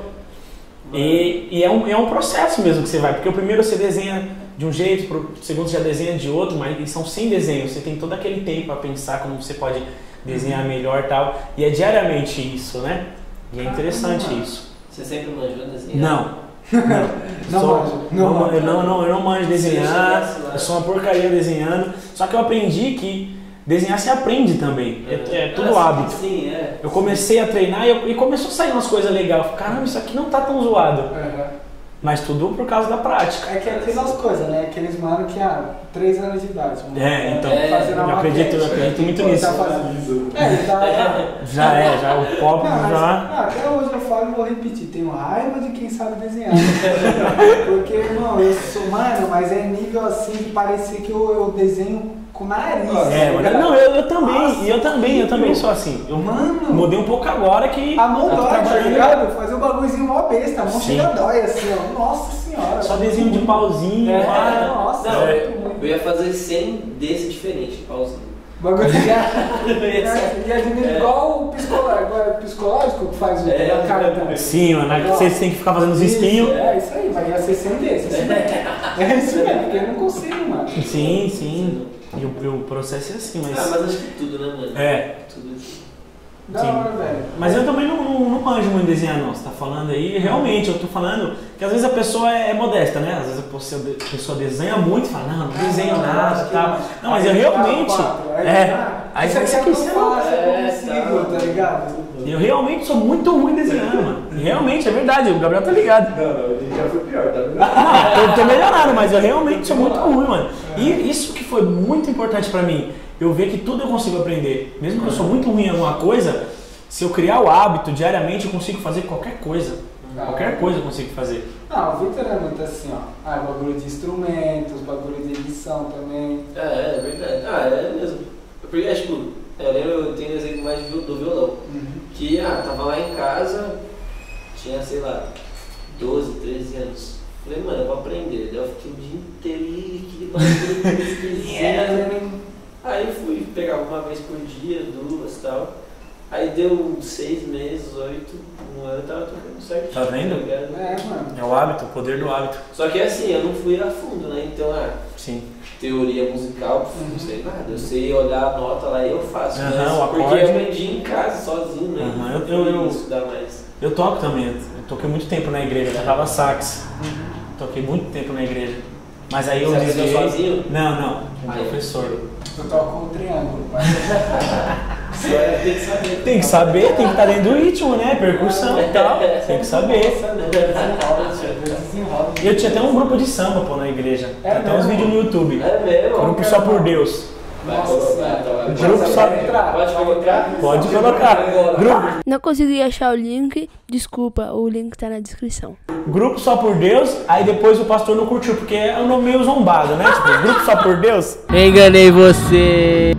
E, e é, um, é um processo mesmo que você vai, porque o primeiro você desenha de um jeito, pro segundo você já desenha de outro, mas são 100 desenhos, você tem todo aquele tempo para pensar como você pode desenhar melhor e tal, e é diariamente isso, né? E é interessante Caramba. isso. Você sempre manjou desenhar? Não. Não, Não Sou- manjo, não, não eu não, não, eu não manjo Se desenhar, eu sou uma porcaria desenhando, só que eu aprendi que desenhar se aprende também, é, é tudo Ah, hábito. Sim, é. Eu comecei a treinar e, eu- e começou a sair umas coisas legais. Caramba, isso aqui não tá tão zoado. É. Mas tudo por causa da prática. É que é aquelas coisas, né? Aqueles mano que há 3 anos de idade. mano. É, então. É, eu acredito, eu acredito muito Pô, nisso. Tá fazendo... É, tá... Já é, já o pop Não, mas, já. não, até hoje eu falo e vou repetir, tenho raiva de quem sabe desenhar. Porque, irmão, eu sou, mano, mas é nível assim de parecer que eu, eu desenho com o nariz. É, mas, ligado? não, eu, eu também, Nossa, e eu também, eu também sou assim. Eu Mano. mudei um pouco agora que A mão dói, tá ligado? Fazer um bagulhozinho mó besta, a mão Sim. chega dói assim, ó. Nossa senhora. Só desenho de pauzinho. É, ah, nossa, Não, É. muito ruim. Eu ia fazer 100 desse diferente, pauzinho. Bagulho Ia E admira igual o psicológico, que faz o É, cara também. Sim, mano, aí vocês têm que ficar fazendo os espinhos. É, isso aí, mas ia ser sem desse. Assim. É isso mesmo, porque eu não consigo, mano. Sim, sim. E o, e o processo é assim, Ah, mas. mas acho que tudo, né, mano? É. Tudo. Da Sim. hora, velho. Mas eu também não, não, não manjo muito desenhar, não. Você tá falando aí, realmente, eu tô falando que às vezes a pessoa é, é modesta, né? Às vezes a pessoa, desenha muito e fala, não, não desenho não, nada e que tal. não. Não, mas eu realmente. quatro, aí É. dá, Aí você é tão esqueceu. fácil, eu É, consigo, tá. tá ligado? Eu realmente sou muito ruim desenhando, mano. Realmente, é verdade, o Gabriel tá ligado. Não, não, ele já foi pior, tá vendo? Não, eu tô melhorando, mas eu realmente sou muito ruim, mano. E isso que foi muito importante pra mim. Eu ver que tudo eu consigo aprender. Mesmo que eu sou muito ruim em alguma coisa, se eu criar o hábito diariamente, eu consigo fazer qualquer coisa. Qualquer coisa eu consigo fazer. Não, o Victor é muito assim, ó. Ah, bagulho de instrumentos, bagulho de edição também. É, é verdade. Ah, é mesmo. Porque, é, tipo, eu lembro, eu tenho um exemplo mais do violão. Que, ah, tava lá em casa, tinha, sei lá, 12, 13 anos. Falei, mano, eu vou aprender. Daí eu fiquei o dia inteiro, "Ih, aquele bagulho esquisito. Aí eu fui pegar uma vez por dia, duas e tal. Aí deu seis meses, oito, um ano, tava tocando certinho. Tá vendo? ligado? É, mano. É o hábito, o poder do hábito. Só que assim, eu não fui a fundo, né? Então, ah, Sim. Teoria musical, pf, não sei nada. Eu sei olhar a nota lá e eu faço. Aham, mas o porque acorde. eu aprendi em casa, sozinho, né? Aham, eu- Não eu- eu- estudar mais. Eu toco também. Eu toquei muito tempo na igreja, eu tocava sax. Toquei muito tempo na igreja. Mas aí eu Você desviei. sozinho? Não, não. Um professor. Eu toco um triângulo, mas. É, tem que saber. Tem que saber, tem que estar dentro do ritmo, né? Percussão e tal. Tem que saber. Eu tinha até um grupo de samba, pô, na igreja. É Tem até uns vídeos no YouTube. É mesmo? Grupo só por Deus. Nossa tá. Grupo só- Pode colocar? Pode colocar. Grupo, Não consegui achar o link, desculpa, o link tá na descrição. grupo só por Deus, aí depois o pastor não curtiu, porque é um nome meio zombado, né? Tipo, grupo só por Deus. Enganei você.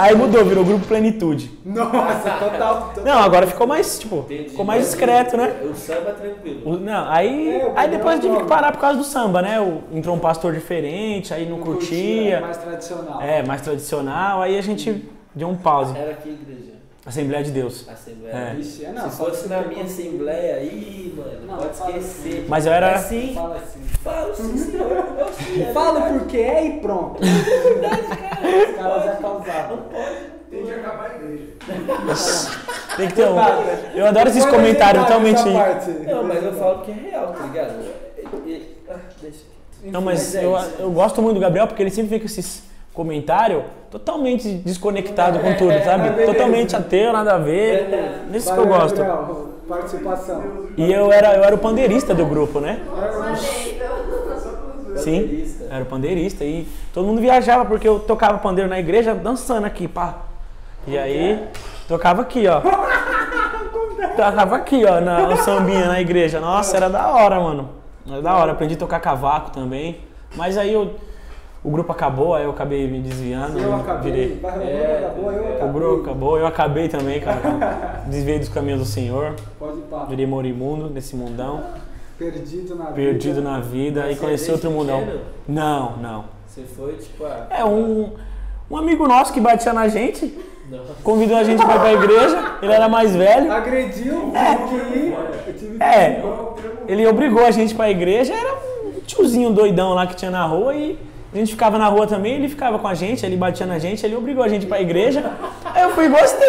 Aí mudou, virou grupo Plenitude. Nossa, total. total. Não, agora ficou mais, tipo, Entendi. ficou mais discreto, né? O samba é tranquilo. O- Não, aí, É, aí depois eu tive que parar por causa do samba, né? O- Entrou um pastor diferente, aí não curtia. Mais tradicional. É, mais tradicional, aí a gente deu um pause. Era que igreja? Assembleia de Deus. Assembleia. É. Vixe, é, não, Se fosse você na ter minha como- assembleia aí, mano, Não, pode fala esquecer. Mas eu era- É sim. Fala assim. Falo sim, senhor. Eu sim, é verdade. porque é e pronto. Os caras já causaram. Tem que acabar a igreja. Tem que ter um. Eu adoro esses comentários totalmente. Não, mas eu falo que é real, tá ligado? Ah, deixa. Não, mas é eu, eu gosto muito do Gabriel porque ele sempre vem com esses comentários totalmente desconectado com tudo, sabe? É, beleza. Totalmente ateu, nada a ver. Nisso que eu gosto. Participação. E eu era, eu era o pandeirista do grupo, né? Sim, era o pandeirista. E todo mundo viajava porque eu tocava pandeiro na igreja dançando aqui, pá. E aí, tocava aqui, ó. Tocava aqui, ó, na sambinha na igreja. Nossa, era da hora, mano. Era da hora. Aprendi a tocar cavaco também. Mas aí eu- o grupo acabou, aí eu acabei me desviando. Eu e acabei. virei. É, acabou, eu O acabei. grupo acabou, eu acabei também, cara. Desviei dos caminhos do Senhor. Pode ir pá. Virei morimundo nesse mundão. Perdido na vida. Perdido na vida e Você conheci é outro desde mundão. pequeno? Não, não. Você foi, tipo, ah, É um, um amigo nosso que batia na gente, não. convidou a gente pra ir pra igreja, ele era mais velho. Agrediu, que É, ir. ele obrigou a gente pra igreja, era um tiozinho doidão lá que tinha na rua e a gente ficava na rua também, ele ficava com a gente, ele batia na gente, ele obrigou a gente pra igreja. Aí eu fui e gostei.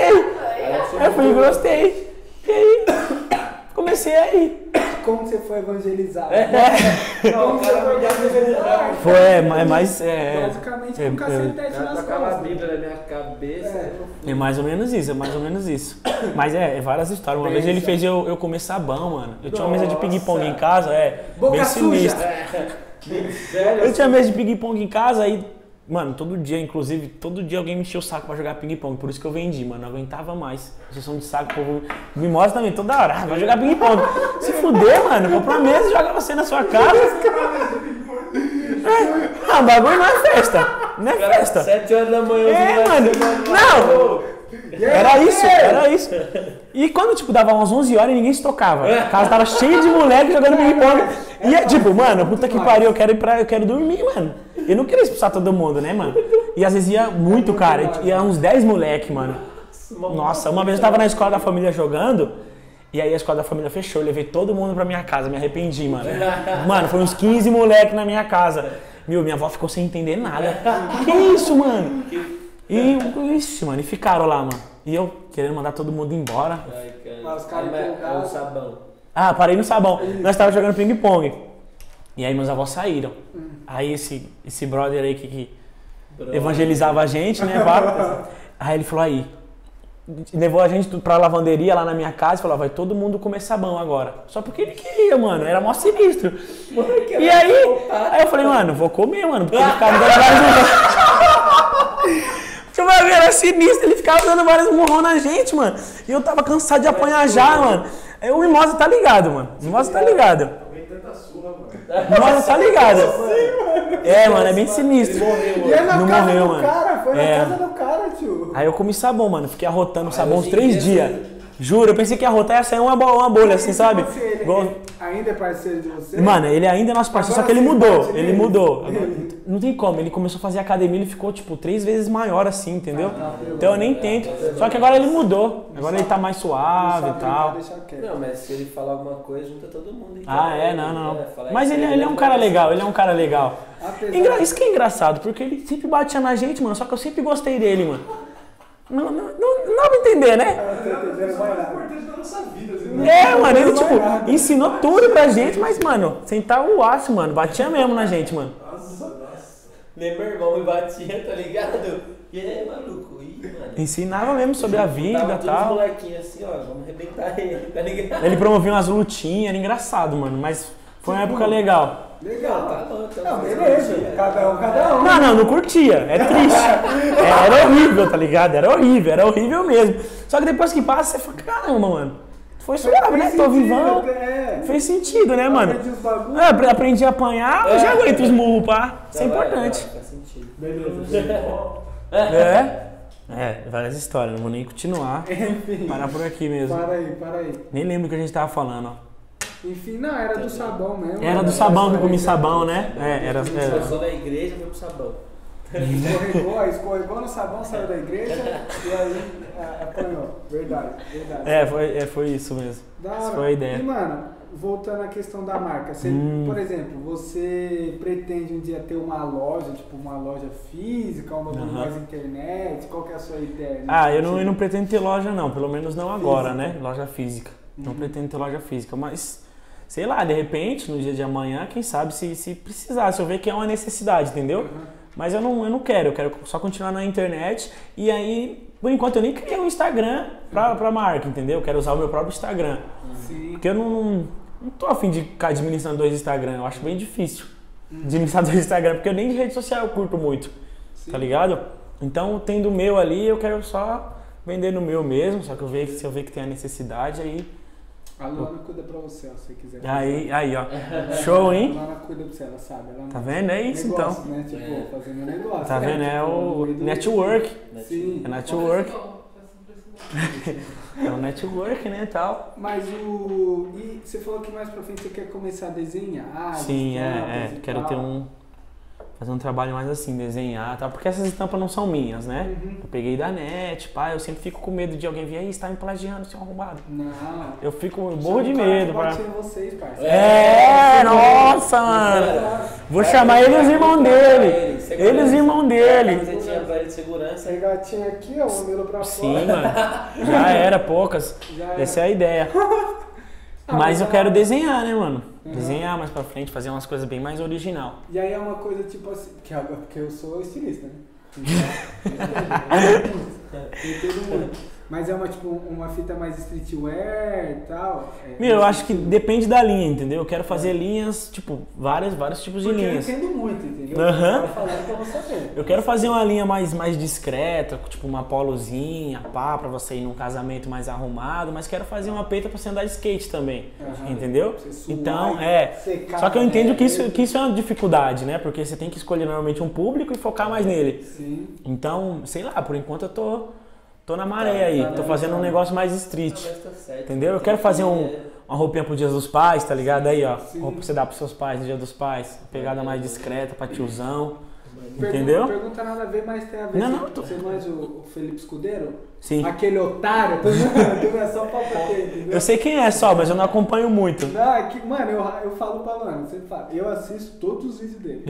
Aí eu fui e gostei. E aí, comecei a ir. Como você foi evangelizado? Não, o cara me evangelizar. Foi, é, é mais. É, Basicamente é, com é, cacetete nas tocava a. Bíblia na minha cabeça. É. é mais ou menos isso, é mais ou menos isso. Mas é, é várias histórias. Uma vez ele fez eu, eu comer sabão, mano. Eu tinha uma mesa de ping-pong em casa, é. Boca bem suja. sinistro. Sério? Eu tinha mesa de ping-pong em casa, aí, mano, todo dia, inclusive, todo dia alguém me encheu o saco pra jogar ping-pong. Por isso que eu vendi, mano. Não aguentava mais. Injeção de saco, o povo me mostra também toda hora. Ah, vai jogar ping-pong. Se fuder, mano, compra uma mesa e joga você na sua casa. É, ah, o bagulho não é festa. Não é festa. Sete horas da manhã. É, mano. Não. Era isso, era isso. E quando, tipo, dava umas 11 horas e ninguém se tocava. A casa tava cheia de moleque jogando ping-pong. E é tipo, mano, puta que pariu, eu quero ir pra. Eu quero dormir, mano. Eu não queria expulsar todo mundo, né, mano? E às vezes ia muito, cara. Ia uns 10 moleque, mano. Nossa, uma vez eu tava na escola da família jogando. E aí a escola da família fechou, eu levei todo mundo pra minha casa, me arrependi, mano. Mano, foi uns 15 moleque na minha casa. Meu, minha avó ficou sem entender nada. Que isso, mano? E, ixi, mano, e ficaram lá, mano. E eu querendo mandar todo mundo embora. Ai, cara. Mas os caras É, o sabão. Ah, parei no sabão. Nós tava jogando ping-pong. E aí meus avós saíram. Aí esse, esse brother aí que, que evangelizava a gente, né? Aí ele falou aí, levou a gente pra lavanderia lá na minha casa e falou, vai todo mundo comer sabão agora. Só porque ele queria, mano, era mó sinistro. E aí, aí eu falei, mano, vou comer, mano, porque ele ficava me dando Tipo, mano, era sinistro, ele ficava dando vários murrão na gente, mano. E eu tava cansado de apanhar já, mano. Aí o Mimosa tá ligado, mano. O Mimosa tá ligado. Alguém tanta surra, mano. O Mimosa tá ligado. É, mano, é bem sinistro. E é na Não casa morreu, do mano. cara, foi É. na casa do cara, tio. Aí eu comi sabão, mano. Fiquei arrotando sabão uns três dia, dias. Juro, eu pensei que ia arrotar e ia sair uma, bo- uma bolha, assim, sabe? Você, ele- Igual- ainda é parceiro de você? Mano, ele ainda é nosso parceiro, só Agora que ele mudou. Ele ir. mudou. Agora, não tem como, ele começou a fazer academia, ele ficou, tipo, três vezes maior assim, entendeu? Então eu nem tento. Só que agora ele mudou. Agora ele tá mais suave e tal. Não, mas se ele falar alguma coisa, junta todo mundo. então. Ah, é? Não, não, não. fala Mas isso ele, ele é um cara legal, ele é um cara legal. Isso que é engraçado, porque ele sempre batia na gente, mano. Só que eu sempre gostei dele, mano. Não, não, não, não dá pra entender, né? Nossa vida, assim. É, mano, ele, tipo, ensinou tudo pra gente, mas, mano, sentar o aço, mano. Batia mesmo na gente, mano. Nossa, nossa. Nem meu irmão me batia, tá ligado? E aí, maluco? Ih, mano. Ensinava mesmo sobre a vida e todos os tal. molequinhos assim, ó, vamos arrebentar ele, tá ligado? Ele promovia umas lutinhas, era engraçado, mano. Mas foi uma época legal. Legal. Tá bom, tá Não, beleza. Cada um, cada um. Não, não, não curtia. É triste. É, era horrível, tá ligado? Era horrível, era horrível mesmo. Só que depois que passa, você fala, caramba, mano. Foi suave, né? Tô vivão. É. Fez sentido, né, mano? Aprendi. É, apre- aprendi a apanhar, eu já aguento os murros, pá. Isso é Tá, vai, importante. vai, Faz sentido. Beleza. É. É, várias histórias, não vou nem continuar. Enfim. Parar por aqui mesmo. Para aí, para aí. Nem lembro o que a gente tava falando, ó. Enfim, não, era do sabão mesmo. Era do sabão que eu comi sabão, né? É, era. Só era. sou da igreja, foi pro sabão. Escorregou, aí escorregou no sabão, saiu da igreja e aí é, apanhou. Verdade, verdade. É, foi, é, foi isso mesmo. Da Essa hora. foi a ideia. E, mano, voltando à questão da marca, você, Hum. por exemplo, você pretende um dia ter uma loja, tipo uma loja física, uma Aham. mais internet? Qual que é a sua ideia? Ah, eu não, eu não pretendo ter loja não, pelo menos não agora, né? Loja física. Não Uhum. pretendo ter loja física, mas sei lá, de repente, no dia de amanhã, quem sabe se, se precisar, se eu ver que é uma necessidade, entendeu? Uhum. Mas eu não, eu não quero, eu quero só continuar na internet e aí, por enquanto, eu nem criei um Instagram pra, pra marca, entendeu? Eu quero usar o meu próprio Instagram. Sim. Porque eu não, não, não tô afim de ficar administrando dois Instagram, eu acho bem difícil administrar dois Instagram, porque eu nem de rede social eu curto muito, sim. tá ligado? Então, tendo o meu ali, eu quero só vender no meu mesmo, só que eu ver que se eu ver que tem a necessidade, aí. A Luana cuida pra você, ó, se você quiser. Aí, aí, ó. Show, A hein? Luana cuida pra você, ela sabe. Ela Tá vendo? É isso negócio, então. Né? Tipo, É. fazendo negócio. Tá vendo? É tipo, o do- network. Sim. É network. Bom. É o network, né, tal. Mas o. E você falou que mais pra frente você quer começar a desenhar. Sim, é, é. Quero ter um. Fazer um trabalho mais assim, desenhar, tal. Porque essas estampas não são minhas, né? Uhum. Eu peguei da net, pá, eu sempre fico com medo de alguém vir aí, você tá me plagiando, seu arrombado. Não. Eu fico eu morro de cara medo, que pra... bate em vocês, parceiro. É, nossa, mano. Vou chamar ele e os irmãos dele. Ele e os irmãos dele. Camisetinha pra ele de segurança. Esse gatinho aqui, ó, o Milo pra Sim, fora. mano. Já era, poucas. Já era. Essa é a ideia. Ah, Mas eu é- quero desenhar, né, mano? Uhum. Desenhar mais pra frente, fazer umas coisas bem mais original. E aí é uma coisa tipo assim, que agora, porque eu sou estilista, né? Entendo muito. Mas é uma tipo uma fita mais streetwear e tal. é, Meu, eu acho que depende da linha, entendeu? Eu quero fazer linhas, tipo, várias, vários tipos de Porque linhas. eu entendo muito, entendeu? Aham. Eu falando pra você saber. Eu quero fazer uma linha mais, mais discreta, tipo uma polozinha, pá, pra você ir num casamento mais arrumado, mas quero fazer uma peita pra você andar de skate também, Aham. entendeu? Suar Então, é. secar, Só que eu entendo né? que isso, que isso é uma dificuldade, né? Porque você tem que escolher normalmente um público e focar mais nele. Sim. Então, sei lá, por enquanto eu tô, tô na maré Tá, aí, tá, tô fazendo um negócio mais street. tá certo. Entendeu? Eu quero fazer um- É. Uma roupinha pro dia dos pais, tá ligado? Aí, ó. Roupa pra você dar pros seus pais no dia dos pais. Pegada mais discreta pra tiozão. Pergunta- Entendeu? Pergunta nada a ver, mas tem a ver. Não, Você- não, tô- Você manja o, o Felipe Escudeiro? Sim. Aquele otário, tô é só pra bater, entendeu? Eu sei quem é só, mas eu não acompanho muito. Não, é que, mano, eu, eu falo pra Luana, você fala, eu assisto todos os vídeos dele.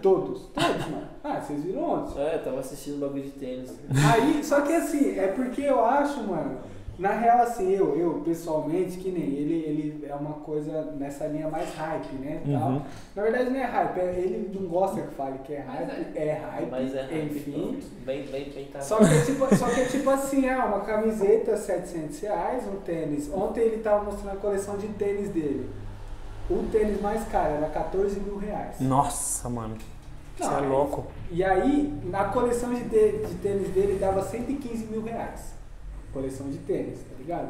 Todos, todos, mano. Ah, vocês viram ontem. É, eu tava assistindo um bagulho de tênis. Aí, só que assim, é porque eu acho, mano, na real, assim, eu, eu pessoalmente, que nem ele, ele é uma coisa nessa linha mais hype, né? Tal. Uhum. Na verdade não é hype, é- ele não gosta que fale que é hype, é, hype, Mas é hype, enfim. pronto. Bem, bem, bem tá. Só que, é tipo, só que é tipo assim, ah, uma camiseta 700 reais, um tênis. Ontem ele tava mostrando a coleção de tênis dele. O tênis mais caro era 14 mil reais. Nossa, mano. Você é louco. E aí, na coleção de, de tênis dele dava 115 mil reais. Coleção de tênis, tá ligado?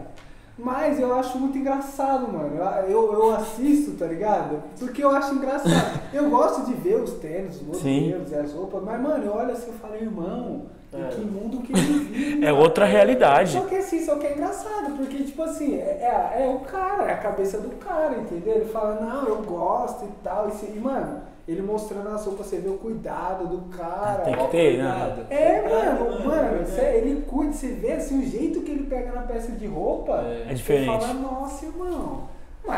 Mas eu acho muito engraçado, mano. Eu, eu, assisto, tá ligado? Porque eu acho engraçado. Eu gosto de ver os tênis, os modelos, as roupas, mas, mano, eu olho assim e falo, irmão, É. que mundo que ele vive? É outra realidade. Só que assim, só que é engraçado, porque, tipo assim, é, é, é o cara, é a cabeça do cara, entendeu? Ele fala, não, eu gosto e tal. E, e, mano, ele mostrando as roupas, você vê o cuidado do cara. Tem que ter, cuidado. né? É, mano, mano, é ele cuida, você vê assim, o jeito que ele pega na peça de roupa. É. É Você diferente. fala, nossa, irmão.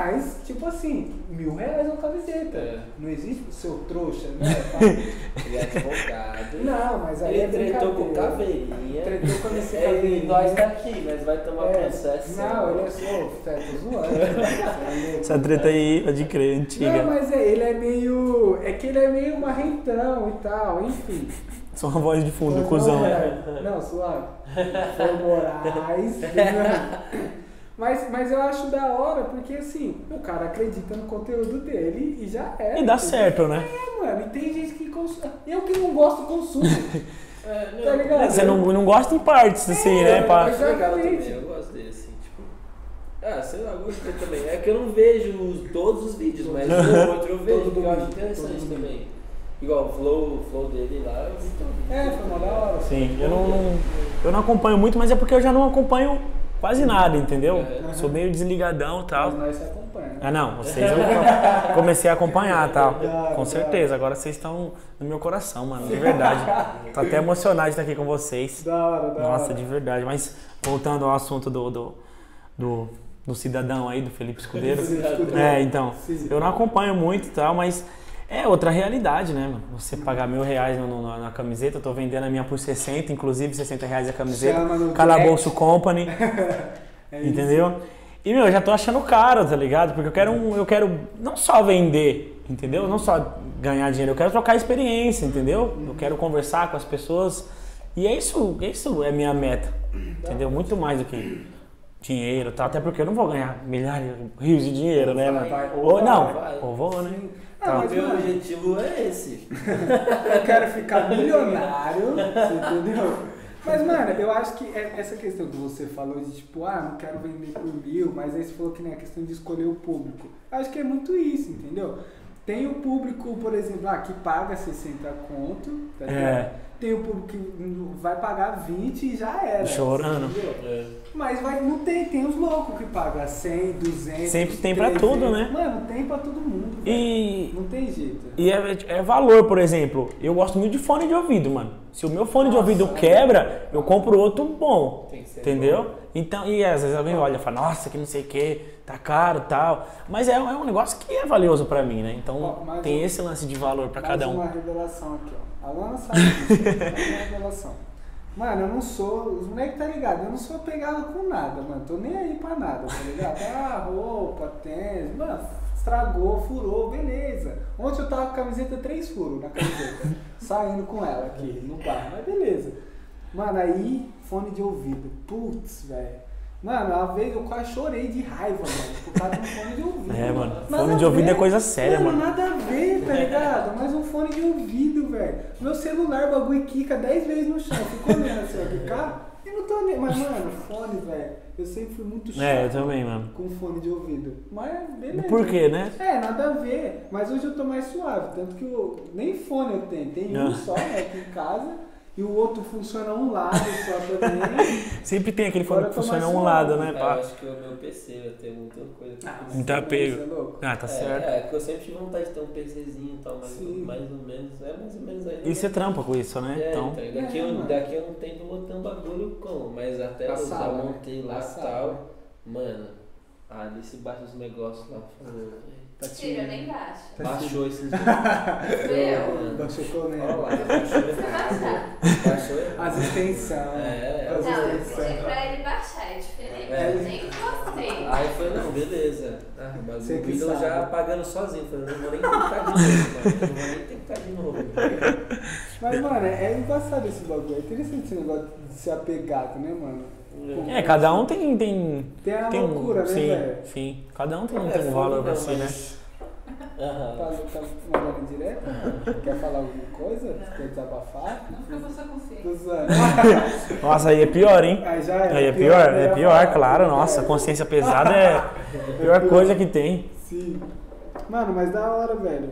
Mas, tipo assim, mil reais uma camiseta. É. Não existe o seu trouxa, né? Ele é advogado. não, mas aí é Ele tretou com caveirinha. Tretou com esse É, caveirinha. nós tá aqui, nós vai tomar É, processo. Não, ele é só, tá, tô zoando. Essa treta aí, pode crer, Não, antiga. mas é, ele é meio. É que ele é meio marrentão e tal, enfim. Só uma voz de fundo, Mas cuzão. Não, é. não suave. Foi Moraes. Mas, mas eu acho da hora, porque assim, o cara acredita no conteúdo dele e já é. E dá certo, né? É, mano, e tem gente que consome. Eu que não gosto, consumo. É, não, Tá ligado? Você não, não gosta em partes, assim, né? Legal Exatamente. também, eu gosto dele, assim, tipo. Ah, sei lá, eu gosto dele também. É que eu não vejo os- todos os vídeos, mas o outro eu vejo, que eu acho interessante também. Igual o flow, flow dele lá, eu vi. É, foi uma da hora. Sim, eu não, não, eu não acompanho muito, mas é porque eu já não acompanho quase nada, entendeu? Uhum. Sou meio desligadão e tal. Mas nós se acompanha. né? Ah, não, vocês eu co- comecei a acompanhar tal. Com certeza, agora vocês estão no meu coração, mano, de verdade. Tô até emocionado de estar aqui com vocês. Da hora, da Nossa, de verdade. Mas voltando ao assunto do, do, do, do cidadão aí, do Felipe Escudeiro. Felipe Escudeiro. É, então, eu não acompanho muito e tal, mas é outra realidade, né, mano? Você pagar mil reais no- no- na camiseta, eu tô vendendo a minha por 60, inclusive 60 reais a camiseta. Calabouço Company, É entendeu? E, meu, eu já tô achando caro, tá ligado? Porque eu quero, um, eu quero não só vender, entendeu? Não só ganhar dinheiro, eu quero trocar experiência, entendeu? Eu quero conversar com as pessoas. E é isso, isso é minha meta, entendeu? Muito mais do que dinheiro tal. Até porque eu não vou ganhar milhares, rios de dinheiro, né, mano? Vai, ou vai, não, vai. ou vou, né? Tá. Ah, O meu mano, objetivo é esse. eu quero ficar milionário, você entendeu? Mas, mano, eu acho que é- essa questão que você falou de tipo, ah, não quero vender por mil, mas aí você falou que nem a questão de escolher o público. Eu acho que é muito isso, entendeu? Tem o público, por exemplo, ah, que paga 60 conto, tá? É. Tem o público que vai pagar 20 e já era. Chorando. entendeu? É. Mas vai, não tem, tem os loucos que pagam 100, 200. Sempre tem pra tudo, né? Mano, tem pra todo mundo. E, Não tem jeito. E é, é valor, por exemplo. Eu gosto muito de fone de ouvido, mano. Se o meu fone de ouvido quebra, eu compro outro bom. Entendeu? Então, e às vezes alguém olha e fala, nossa, que não sei o que, tá caro tal. Mas é, é um negócio que é valioso pra mim, né? Então Ó, tem eu- esse lance de valor pra cada um. uma revelação aqui, ó. A Lana sabe disso. uma revelação. Mano, eu não sou. Os moleques tá ligado? Eu não sou apegado com nada, mano. Tô nem aí pra nada, tá ligado? Ah, roupa, tênis. Mano, estragou, furou, beleza. Ontem eu tava com a camiseta três furos na camiseta. saindo com ela aqui no bar. Mas beleza. Mano, aí, fone de ouvido. Putz, velho. Mano, uma vez eu quase chorei de raiva, mano, por causa de um fone de ouvido. É, mano. Fone de ouvido ver. é coisa séria, mano. nada a ver, tá ligado? Mas um fone de ouvido, velho. Meu celular, bagulho quica 10 vezes no chão. Ficou olhando assim, ó, quicar. E não tô nem. Mas, mano, fone, velho. Eu sempre fui muito chato É, eu também, mano. com fone de ouvido. Mas, beleza. Por quê, né? É, nada a ver. Mas hoje eu tô mais suave. Tanto que eu, nem fone eu tenho. Tem um Ah. só, né, aqui em casa. E o outro funciona um lado só também. Sempre tem aquele fone que eu funciona um lado, né, Ah, eu pá? acho que o meu PC vai ter muita coisa que eu preciso. Muito apego. É louco? Ah, tá é, certo. É, que eu sempre tive vontade de ter um PCzinho e tal, mas Sim. mais ou menos, é mais ou menos ainda. E você trampa com isso, né? É, Então. então, daqui, É, eu, daqui eu não tenho um bagulho como, mas até eu já né? montei lá e tal. Mano, ah, desse baixa os negócios lá. falou, Tá Tira, nem baixa. Baixou esses dias. Fui eu. Mano, Baixou com Olha né? lá, baixou. Baixou. As extensões. É, as Não, eu pedi pra ele baixar, é diferente. É. Eu nem gostei. Aí foi, não, beleza. Ah, mas Você o eu sabe. já pagando sozinho. Falei, não vou nem tentar de novo, mano. Não vou nem tentar de novo. Mas, mano, é engraçado esse bagulho. É interessante esse negócio de ser apegado, né, mano? É, cada um tem. Tem, Tem a tem um. loucura, né, sim, velho? sim. Cada um tem, É, tem um valor pra si, né? Aham. Tá, tá mandando direto? mano? Quer falar alguma coisa? Quer desabafar? Não fica com sua consciência. Tô zoando. Nossa, aí é pior, hein? Aí já é. Aí é pior, né? é pior, claro. Nossa, consciência pesada é a pior coisa que tem. Sim. Mano, mas da hora, velho.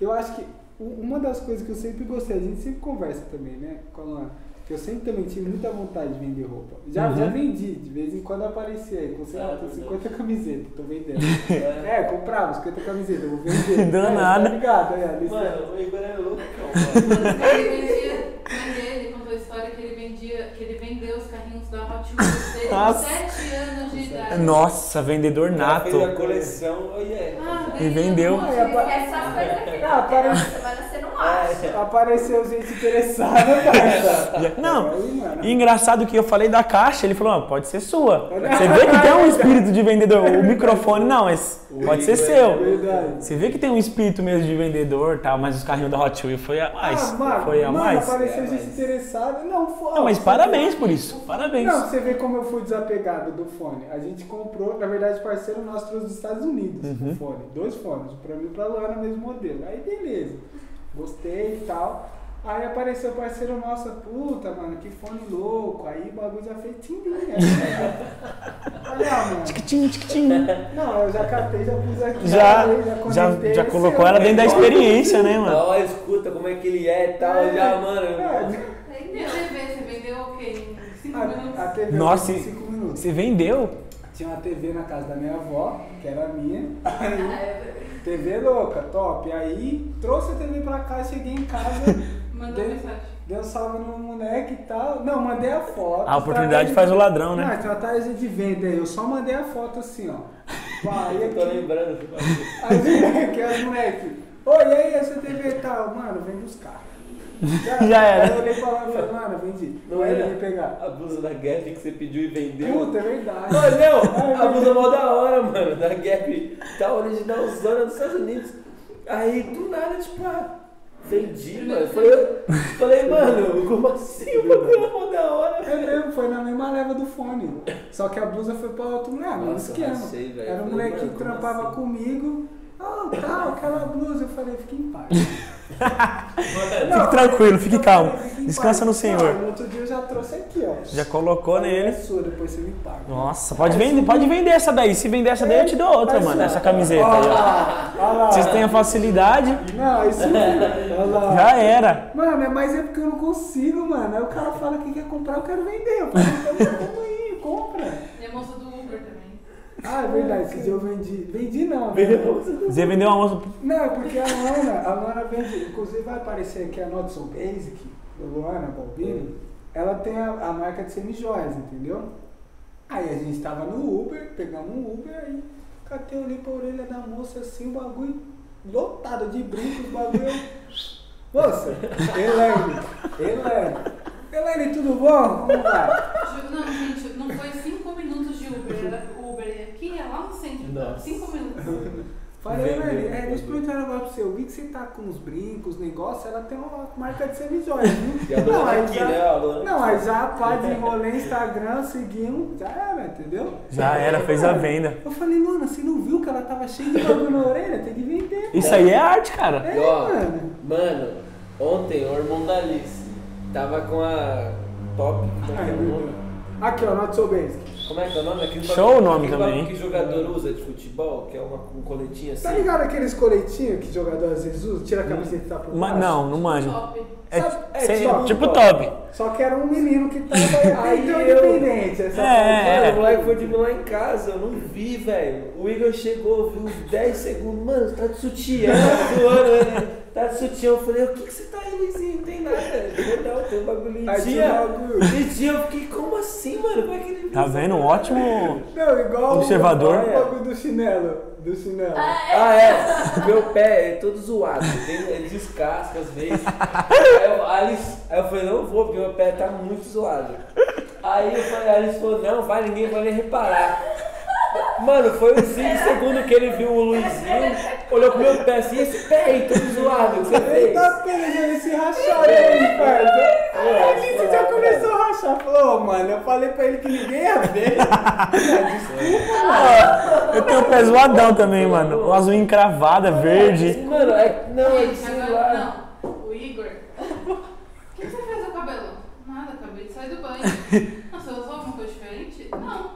Eu acho que uma das coisas que eu sempre gostei, a gente sempre conversa também, né? Com a Luana, que eu sempre também tive muita vontade de vender roupa. Já, Uhum. já vendi, de vez em quando aparecia aí, com, sei lá, Ah, com verdade. 50 camisetas, tô vendendo. É. É, comprava 50 camisetas, eu vou vender. Do é, nada. Tá ligado, é, Mano, o Igor é loucão, mano. Ele vendia, ele contou a história que ele vendia, que ele vendeu os carrinhos da Hot Wheels dele com Nossa. 7 anos de idade. Nossa, vendedor O cara fez a nato. coleção, olha. Ah, E vendeu. de é pra- Essas coisas aqui, Ah, para- na semana você não acha. Apareceu gente interessada, cara. Não. E engraçado que eu falei da caixa, ele falou, ah, pode ser sua. Você vê que tem um espírito de vendedor. O microfone não, mas pode ser seu. Verdade. Você vê que tem um espírito mesmo de vendedor tal, mas os carrinhos da Hot Wheels foi a mais. Ah, mano, foi a mano, mais. apareceu É, gente interessada. Não, foi. Não, mas parabéns por isso. Parabéns. Não, você vê como eu fui desapegado do fone. A gente comprou, na verdade, parceiro nosso trouxe dos Estados Unidos Uhum. o fone. Dois fones, pra mim e pra Luana, mesmo modelo. Aí beleza. Gostei e tal. Aí apareceu o parceiro nosso, puta, mano, que fone louco. Aí o bagulho já fez tim Olha, mano. Tic-tim, tic-tim. Não, eu já catei, já pus aqui. Já, já, conectei, já esse colocou ela dentro da experiência, né, mano? Ó, escuta como é que ele é e tal, É, já, mano. é. E a TV, você vendeu o quê? 5 A, minutos? a TV Nossa, em 5 minutos. Você vendeu? Tinha uma TV na casa da minha avó, que era minha. Ah, Aí, é. TV louca, top. Aí trouxe a TV pra cá, cheguei em casa, Mandou Dei- mensagem. dei um salve no moleque e tal. Não, mandei a foto. A oportunidade faz o ladrão, Não, né? estratégia de venda aí. Eu só mandei a foto assim, ó. Vai, Eu tô lembrando. Aí moleque, as moleque. Oi, e aí, essa TV e tal? Mano, vem buscar. Já era. Aí eu olhei pra lá e falei, mano, vendi. Não era veio pegar. a blusa da Gap que você pediu e vendeu. Puta, é verdade. Não, não, a blusa mó da hora, mano, da Gap. Tá originalzona dos Estados Unidos. Aí, do nada, tipo, ah, vendi, mano. Falei, falei mano, como assim? O bagulho é mó da hora, É velho. mesmo, foi na mesma leva do fone. Só que a blusa foi pra outro lugar, mesmo esquema. velho. Era um Falei, moleque mano, que trampava assim? comigo. Ah, tal, aquela blusa. Eu falei, fique em paz. Fique tranquilo, fique calmo. Descansa no Senhor. Não, outro dia eu já trouxe aqui, ó. Já colocou É nele. sua, depois você me paga. Nossa, pode vender, pode vender essa daí. Se vender essa daí, eu te dou outra, mano. Essa camiseta Olha aí, lá, olha lá. Vocês têm a facilidade, Não, isso lá. já era. Mano, é mas é porque eu não consigo, mano. Aí o cara fala que quer comprar, eu quero vender. Eu falo, então aí, compra. E a moça do Uber também. Ah, é verdade, esse dia eu vendi. Vendi não. Você vendeu uma moça. Não, é porque a Luana, a Luana vende, inclusive vai aparecer aqui a Not So Basic, da Luana Balbino, ela tem a, a marca de semijoias, entendeu? Aí a gente tava no Uber, pegamos um Uber, aí catei ali pra orelha da moça assim, o bagulho lotado de brincos, o bagulho. Moça, Helene, Helene, Helene, tudo bom? Como vai? Ju- Não, gente, não foi 5 minutos de Uber. Era Uber e aqui é lá no centro. Nossa. 5 minutos. Falei, Helene, é, deixa eu perguntar um negócio pra você. Eu vi que você tá com uns brincos, negócio, ela tem uma marca de E viu? a Luana aí aqui, já- né? Não, aí já pá, desenrolei Instagram, seguimos, já era, entendeu? Já era, fez a venda. Eu falei, Luana, você não viu que ela tava cheia de bagulho na orelha? Tem que vender. Isso aí é arte, cara. É, E, ó, mano. Mano, ontem o irmão da Alice tava com a top. Como é que é o nome? Aqui, ó, Not So Basic. Como é que é o nome? Aquele Show bagulho- o nome aquele também, bagulho que jogador usa de futebol, que é uma, um coletinho assim. Tá ligado aqueles coletinhos que jogador às vezes usa? Tira a camiseta e tá por Mas baixo? não, não manjo. Top. É, Sabe- é sei- tipo- tipo top. Só que era um menino que tava Aí então eu- independente. Essa É, é. o moleque foi de mim lá em casa, eu não vi, velho. O Igor chegou, viu uns 10 segundos, mano, você tá de sutiã, zoando ele. Tá de sutiã, eu falei, o que, que você tá aí, Luizinho? Não tem nada. Falou, não, tem um bagulho em dia. dia eu fiquei, como assim, mano? Como é que ele Tá vendo? Um ótimo. Não, igual Observador. o bagulho do chinelo. Do chinelo. Ah, é. Meu pé é todo zoado. Ele descasca às vezes. Aí eu, Alice, aí eu falei, não vou, porque meu pé tá muito zoado. Aí eu falei, Alice falou, não, vai, ninguém vai nem reparar. Mano, foi uns 5 segundos que ele viu o Luizinho, olhou pro meu pé assim, esse pé aí, todo zoado, o que você fez? Eita pena, já esse rachado aí, parça. Aí você já começou a rachar. Falou, "Ô, mano, eu falei pra ele que ninguém ia ver. Ah, Desculpa, Eu tenho o pé zoadão também, mano. O azul encravada, verde. Mano, é, não, é lá. não. O Igor. O que você fez no cabelo? Nada, acabei de sair do banho. Não, você usou alguma coisa diferente? Não.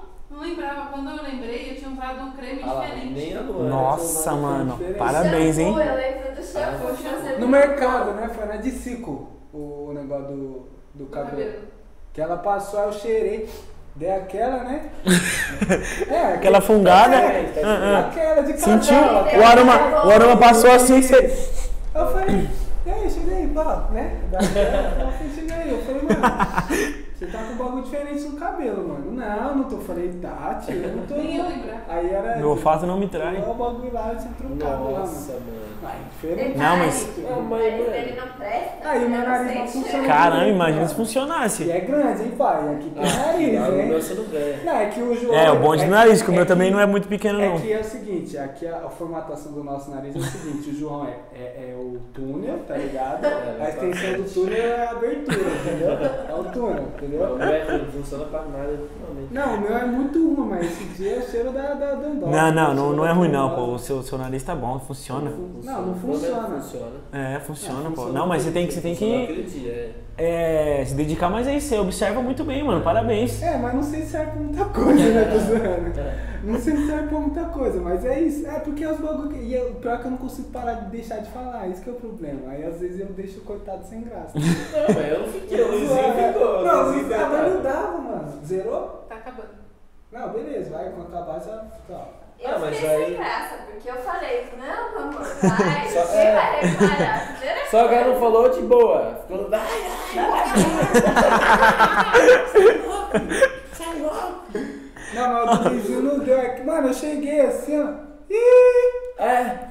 Lembrava. Quando eu lembrei, eu tinha usado um creme Ah diferente. Luana. Nossa, mano. diferente. Parabéns, hein? Shampoo, eu lembro do shampoo. No mercado, né? Foi na Dicico o negócio do, do cabelo. cabelo. Que ela passou, aí eu cheirei. Dei aquela, né? É, Aquela fungada. É, Ah, ah. Aquela de casal. Sentiu? aquela- O aroma, o aroma passou assim que você. Eu falei, e aí, chega aí, pá, né? Daquela, eu falei, chega aí. Eu falei, mano, tá com um bagulho diferente no cabelo, mano. Não, não tô. Eu falei, tá, tio, eu não tô. Nem eu lembrar. Aí era. Meu olfato não me trai. O bagulho lá, tinha trocado lá, Nossa, mano. mano. Ai, diferente. Não, mas- O Não, mas, nariz mano. dele não presta. Aí, meu eu nariz não funciona. Caramba, imagina se E funcionasse. é grande, hein, pai? Aqui tem nariz, Ah, o meu hein? você não ganha. Não, é que o João. É, o bonde é do nariz, que o é meu também não é muito pequeno, É não. que é o seguinte, aqui a, a formatação do nosso nariz é o seguinte, o João é, é, é o túnel, tá ligado? É, A extensão do túnel é a abertura, entendeu? É o túnel, O meu não funciona pra nada, ultimamente. Não, o meu é muito ruim, mas esse dia é o cheiro da, da Dandora. Não, não, não, não é ruim não, pô. O seu, seu nariz tá bom, funciona. Não, não funciona. funciona. É, funciona, Não, pô. funciona Não, mas você tem que, você tem que é. é, se dedicar mais a isso. Você observa muito bem, mano. Parabéns. É, mas não sei se serve pra muita coisa, né, tô zoando. Não sei se serve pra muita coisa, mas é isso. É porque os bagulho. E o pior é que eu não consigo parar de deixar de falar, isso que é o problema. Aí às vezes eu deixo o coitado sem graça. Não, mas eu não fiquei, o Luizinho ficou. O Não, Luizinho ah, deu acabando. Não, beleza, vai, quando acabar já. Tá. Eu Ah, mas fiquei aí- sem graça, porque eu falei, não, amor, vai, Só- é. vai reparar. Só que ela não falou de boa. Falou, vai, Não, mas o Luizinho não deu. É mano, eu cheguei assim, ó. É.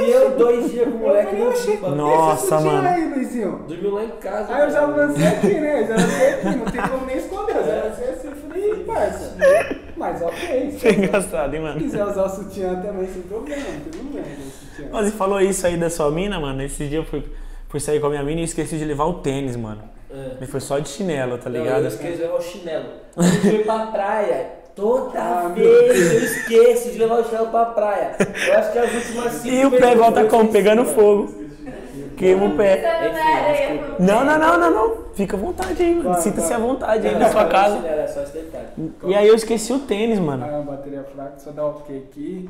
E eu dois dias com o moleque Eu falei, não "Oxi, Nossa, mano. aí, Luizinho. Dormiu lá em casa. Aí eu já lancei aqui, né? Eu já lancei aqui, não tem como nem esconder. Eu já lancei assim, eu falei, "Ih, parça. Mas ok, Foi engraçado, hein, mano? quiser usar o sutiã também, sem problema, não tem problema o sutiã. Mas você falou isso aí da sua mina, mano. Esse dia eu fui, fui sair com a minha mina e esqueci de levar o tênis, mano. É. Foi só de chinelo, tá Não, ligado? eu esqueci de levar o chinelo. Gente foi pra praia. Toda Ah, vez eu esqueço de levar o chinelo pra praia. Eu acho que as últimas cinco E o pé volta como? Pegando fogo. Queima o pé. Não, não, não, não, não. Fica à vontade aí, mano. Sinta-se à vontade aí Não, na sua casa. É. E aí eu esqueci o tênis, mano. Ah, bateria fraca, só dá o ok aqui.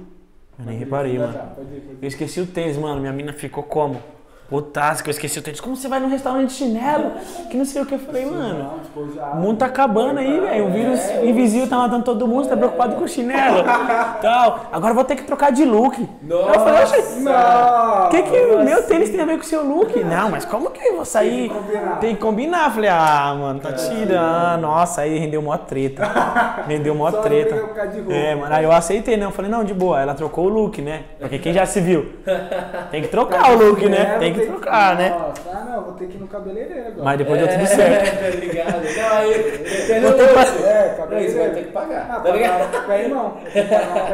Eu nem reparei, mano. Eu esqueci o tênis, mano. Minha mina ficou como? Putasca, que eu esqueci o tênis. Como você vai num restaurante de chinelo? Que não sei o que. Eu falei, mano. O mundo tá acabando aí, velho. O vírus invisível tá matando todo mundo, você tá preocupado com o chinelo. Tal. Agora eu vou ter que trocar de look. Nossa! Eu falei, oxe, Não! o que, que o meu tênis tem a ver com o seu look? Não, mas como que eu vou sair? Tem que combinar. Tem que combinar. Falei, ah, mano, tá tirando. Nossa, aí rendeu mó treta. Rendeu mó treta. É, mano, aí eu aceitei, né? Eu falei, não, de boa. Ela trocou o look, né? Porque quem já se viu? Tem que trocar o look, né? Tem que trocar, né? Nossa, ah não, vou ter que ir no cabeleireiro agora. Mas depois deu tudo certo. É, tá ligado? Não, aí. Entendeu? Vou ter que É, Não, isso vai cabeleireiro. ter que pagar. Ah, Tá ligado? pagar não.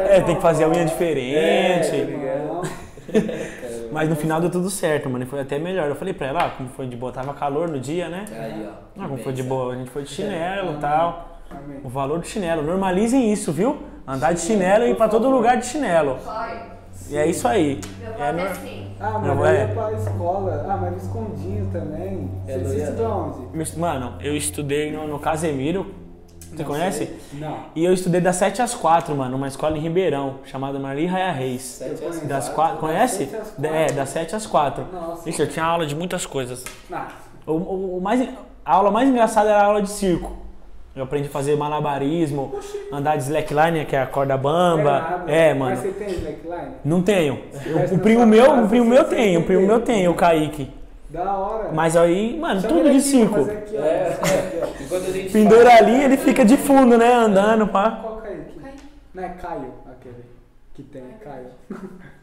É, não. tem que fazer a unha É, diferente. tá ligado? Não. Mas no final deu tudo certo, mano. E foi até melhor. Eu falei pra ela, ah, como foi de boa, tava calor no dia, né? Aí, ó. Ah, como foi de boa, a gente foi de chinelo e tal. Amém. O valor do chinelo. Normalizem isso, viu? Andar de chinelo e ir pra todo lugar de chinelo. Foi. E é isso aí. Meu É, pai é nor- assim. Ah, mas Não, eu é. ia pra escola. Ah, mas escondinho também. É, Você não ia, estudou não. onde? Mano, eu estudei no, no Casemiro. Você Não conhece? sei. Não. E eu estudei das 7 às 4, mano, numa escola em Ribeirão, chamada Marli Raia Reis. Sete Eu às conheço. Das quatro. quatro, conhece? sete às quatro. É, das 7 às 4. Nossa. Ixi, eu tinha aula de muitas coisas. Ah, O, o- o mais, a aula mais engraçada era a aula de circo. Eu aprendi a fazer malabarismo, andar de slackline, que é a corda bamba. É, Mas mano. você tem slackline? Não tenho. Eu- Mas o primo meu, casa o primo meu tem o primo meu tem, o Kaique. Da hora. Mas aí, mano, Chama tudo de fazer aqui, ó. É, gente Pendura ali, ele fica de fundo, né? Andando, pá. Qual Kaique? Kaique. Não é Caio, aquele que tem, Caio.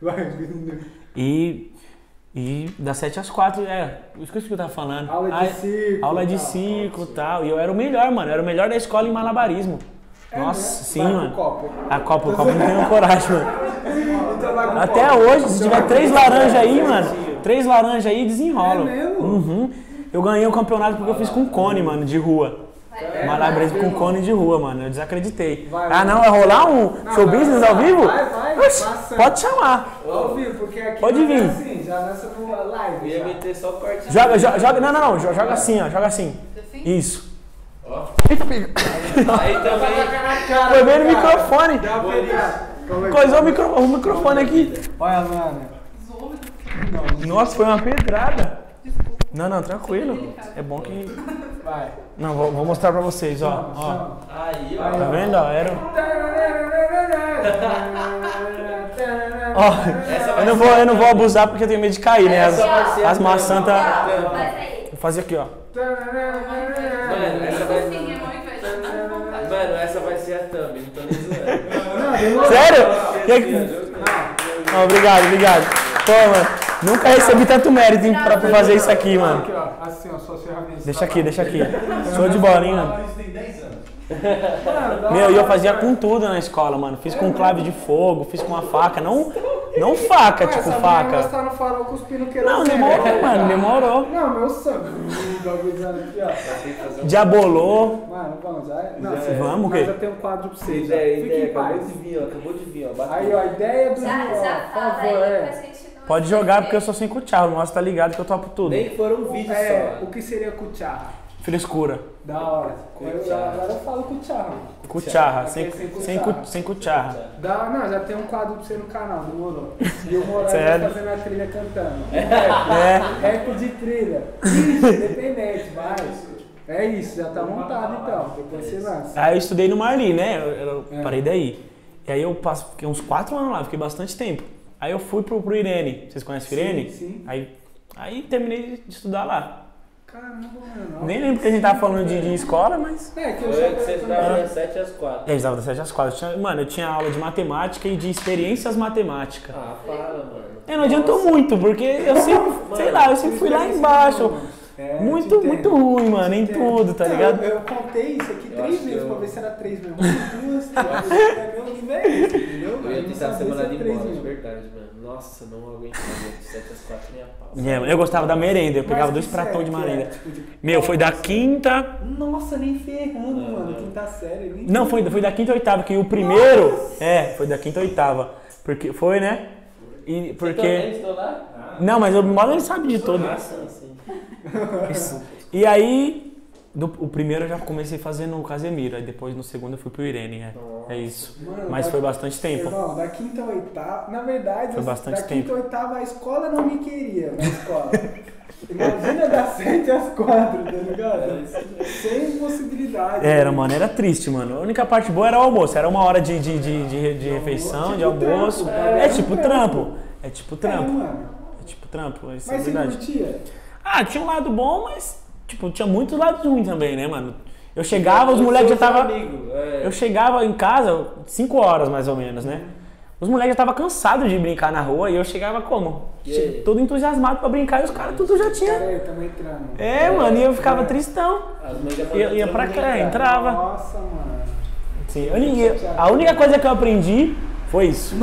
Vai. E, e das 7 às 4, é, esqueci o que eu tava falando. Aula de circo. Aula de circo e tal. E eu era o melhor, mano. Eu era o melhor da escola em malabarismo. É Nossa, mesmo? sim, Vai mano. copo. A Copa, o Copa não tenho coragem, mano. Então Até copo. hoje, se tiver três laranjas aí, mano, três laranjas aí, desenrolam. É mesmo? Uhum. Eu ganhei o campeonato porque eu fiz com cone, mano, de rua. É, Malabarismo com cone de rua, mano. Eu desacreditei. Vai, Ah, não? Vai rolar um Não, show business vai, ao vivo? Vai, vai. Oxi, pode chamar. Ao vivo, porque aqui Pode é vir. assim, já lança no live. Eu ia meter só corte. Joga, joga, joga. Não, não, não. jo- Joga assim, ó. Joga assim. Assim? Isso. Aí também. Foi bem no microfone. Pegada. Como é Coisou o, micro, o microfone aqui. Olha, mano. Nossa, foi uma pedrada. Não, não, tranquilo. É bom que. Vai. Não, vou, vou mostrar pra vocês, ó. ó. Aí, ó. Tá vendo? Ó, era. Ó, eu não vou, eu não vou abusar porque eu tenho medo de cair, né? As, ser as maçãs tá. Vou fazer aqui, ó. Mano, essa vai. É vontade. Mano, essa vai ser a thumb, não tô nem zoando. Sério? Que- Não, obrigado, obrigado. Pô, mano, nunca recebi tanto mérito hein, pra fazer isso aqui, mano. Aqui, ó. Assim, ó, só ferramentas. Deixa aqui, deixa aqui. Show de bola, hein, mano. Isso tem 10 anos. Meu, e eu fazia com tudo na escola, mano. Fiz com clave de fogo, fiz com uma faca. Não, não faca, tipo Essa faca. Essa tá no farol cuspindo Não, demorou, mano, demorou. Não, meu sangue. Diabolou. Mano, vamos, já é? Não, Já é. Vamos, o quê? já tem um quadro pra vocês. Ideia, Fique ideia, em acabou de vir, ó. Acabou de vir, ó. Aí, ó, a ideia do Já, já por fala favor, aí pra é. Pode jogar porque eu sou sem cuchara. O nosso tá ligado que eu topo tudo. Nem foram um vídeo É, só. o que seria cucharra? Frescura. Da hora. Eu, Cucharra. agora eu falo cucharra. Cucharra, sem, é sem sem, cuchara. cu- sem cucharra. Da, não, já tem um quadro pra você no canal, demorou. E o Moraes Sério? vai fazendo a trilha cantando. É. Rap de trilha. Independente, vai. É isso, já tá montado então. Depois você lança. Aí eu estudei no Marli, né? Eu, eu É. parei daí. E aí eu passo, fiquei uns quatro anos lá, fiquei bastante tempo. Aí eu fui pro, pro Irene. Vocês conhecem o Irene? Sim, sim. Aí, aí terminei de estudar lá. Caramba, mano. Nem lembro que a gente tava falando de, de escola, mas. É, que eu Foi já que você eu- estudava das 7 às 4. É, estava das 7 às 4. Eu tinha- mano, eu tinha aula de matemática e de experiências matemáticas. Ah, fala, mano. É, não adiantou muito, porque eu sempre, sei lá, eu sempre fui lá embaixo. É, Muito, muito ruim, mano, em tudo, tá Não, ligado? Eu, eu contei isso aqui Eu três vezes eu- pra ver se era três mesmo. Duas, três. É meu nível é esse, entendeu? Eu ia tentar sabia ser se mandado era três embora, de mesmo. verdade, mano. Nossa, não aguentava. De 7 às 4 nem a pau. É, mano, eu gostava da merenda, eu pegava dois pratões de que merenda. é? Tipo de- Meu, foi da quinta. Nossa, nem ferrando, Não, mano. Quinta série. Nem Não, foi, foi da quinta a oitava, que o primeiro. É, foi da quinta a oitava. Porque, foi, né? E, Você também porque. estudou lá? Não, mas o modo ele sabe de tudo. Sim. E aí, do- o primeiro eu já comecei fazendo o Casemiro, aí depois no segundo eu fui pro Irene, é. É isso. Mano, Mas foi bastante tempo. Irmão, da quinta a oitava, na verdade, Foi bastante da quinta tempo. a oitava a escola não me queria na escola. Imagina das sete às quatro, tá ligado? Sem possibilidade. Era, mano, era triste, mano. A única parte boa era o almoço. Era uma hora de, de, de, de, de refeição, de Tipo almoço. trampo, É é, tipo trampo. trampo. É tipo É, trampo. mano. É tipo trampo, isso é Mas você verdade. curtia? Ah, tinha um lado bom, mas, tipo, tinha muitos lados ruins também, né, mano? Eu chegava, os moleques já tava. É. Eu chegava em casa 5 horas mais ou menos, né? Os moleques já estavam cansados de brincar na rua e eu chegava como? E aí? Todo entusiasmado pra brincar e os caras tudo já tinha. Tamo entrando. É, mano, e eu ficava tristão. As já Ia, pra cá, entrava. Nossa, mano. Sim, eu a única coisa que eu aprendi foi isso.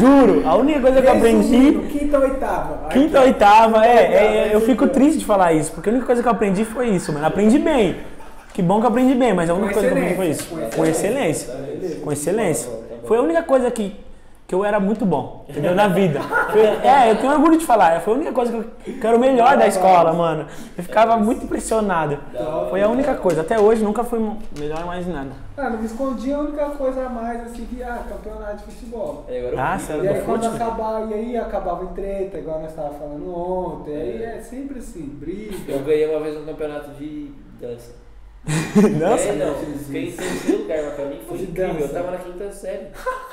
Juro, a única coisa que eu aprendi. Quinta, oitava. Quinta, oitava, é, é, eu fico triste de falar isso, porque a única coisa que eu aprendi foi isso, mano. Aprendi bem. Que bom que eu aprendi bem, mas a única coisa que eu aprendi foi isso. Com excelência. Com excelência. Foi a única coisa que, que eu era muito bom, entendeu? Na vida. É, eu tenho orgulho de falar. Foi a única coisa que eu, que eu era o melhor da escola, mano. Eu ficava muito impressionado. Foi a única coisa. Até hoje nunca fui melhor mais em nada. Ah, não me escondia a única coisa a mais assim que, ah, campeonato de futebol. É, agora eu Ah, vi. sério? E aí do quando fute? acabava, e aí acabava em treta, igual nós estávamos falando ontem. Aí é sempre assim, Eu briga. ganhei uma vez um campeonato de dança. Dança? É, não, fiquei em terceiro lugar, mas pra mim foi incrível. Eu dança. tava na quinta série.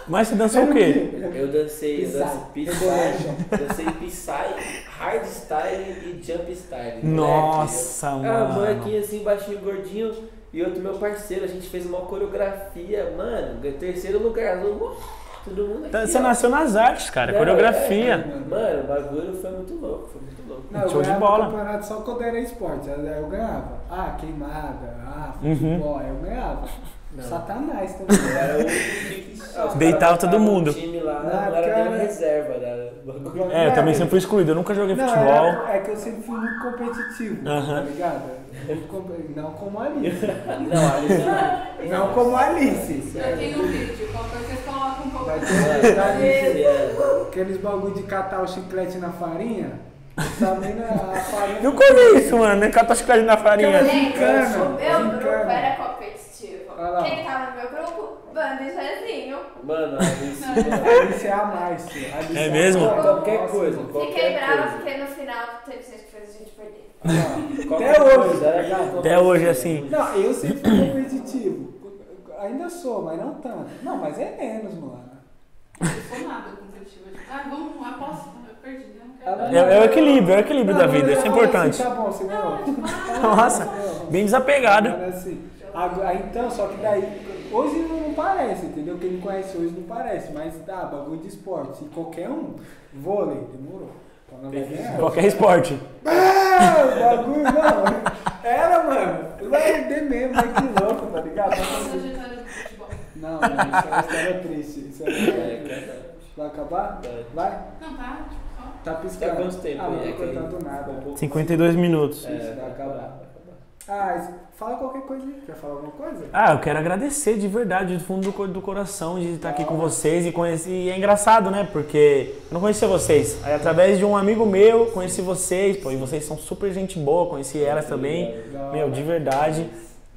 Mas você dançou o quê? Eu dancei, eu dancei Psy, dancei Psy, Hardstyle e Jump Style. Nossa, Ah, mano. molequinho assim, baixinho, gordinho. E outro meu parceiro, a gente fez uma coreografia, mano, terceiro lugar. Todo mundo aqui, Tá, Você ó. nasceu nas artes, cara. Não, Coreografia. é, mano, o bagulho foi muito louco, foi muito louco. Não, eu Show de ganhava bola. campeonato só quando era esporte. Aí eu ganhava. Ah, queimada. Ah, Uhum. futebol. Aí eu ganhava. Não. Satanás também. Eu era o Deitava todo mundo. time lá, Não, não, era nem reserva, era bagulho. É, eu também sempre fui excluído. Eu nunca joguei Não, futebol. era- é que eu sempre fui muito competitivo, Aham. tá ligado? Não como Alice. Não, ali Não como a Alice. Eu tenho um vídeo, qualquer coisa vocês colocam um pouco. Vai de- ter da Alice. é, Aqueles bagulho de catar o chiclete na farinha. Nunca ouvi isso, mano. Nem catar chiclete na farinha. Gente, o meu grupo era competitivo. Quem tava no meu grupo? Banda e Zezinho. Mano, ali A Alice é a mais, Alice É mesmo? mais. Qualquer coisa. Qualquer Fiquei brava porque no final teve gente que fez a gente perder. Ó, Qualquer Até hoje, era? Até hoje, assim. Não, eu sempre fui competitivo. Ainda sou, mas não tanto. Não, mas é menos, mano. Eu sou nada competitiva. Tipo, ah, vamos, aposto. Eu perdi, eu não quero. Ela- É, é o equilíbrio, é o equilíbrio da Não, vida. mas Isso é importante. Assim, tá bom, você ganhou. Nossa, bem desapegado. Assim, agora- então, só que daí, hoje não, não parece, entendeu? Quem me conhece hoje não parece, mas tá, bagulho de esporte. E qualquer um, vôlei, demorou. Qualquer esporte. Ah, o bagulho não. Era, mano. Vai perder mesmo, mas que louco, tá ligado? Eu futebol. Não, isso é uma história triste. Isso é uma história É, triste. cara. Vai acabar? Vai. Não, tá, tipo. Tá piscando. Tá quanto tempo Ah, não tô É cortando nada. um pouco- 52 minutos. É, Isso, vai acabar. acabar, vai acabar. Ah, fala qualquer coisa aí. Quer falar alguma coisa? Ah, eu quero agradecer de verdade, do fundo do, do coração, de estar aqui com vocês e conhecer. E é engraçado, né? Porque eu não conhecia vocês. Aí, através de um amigo meu, conheci vocês, pô, e vocês são super gente boa, conheci elas também. Meu, de verdade.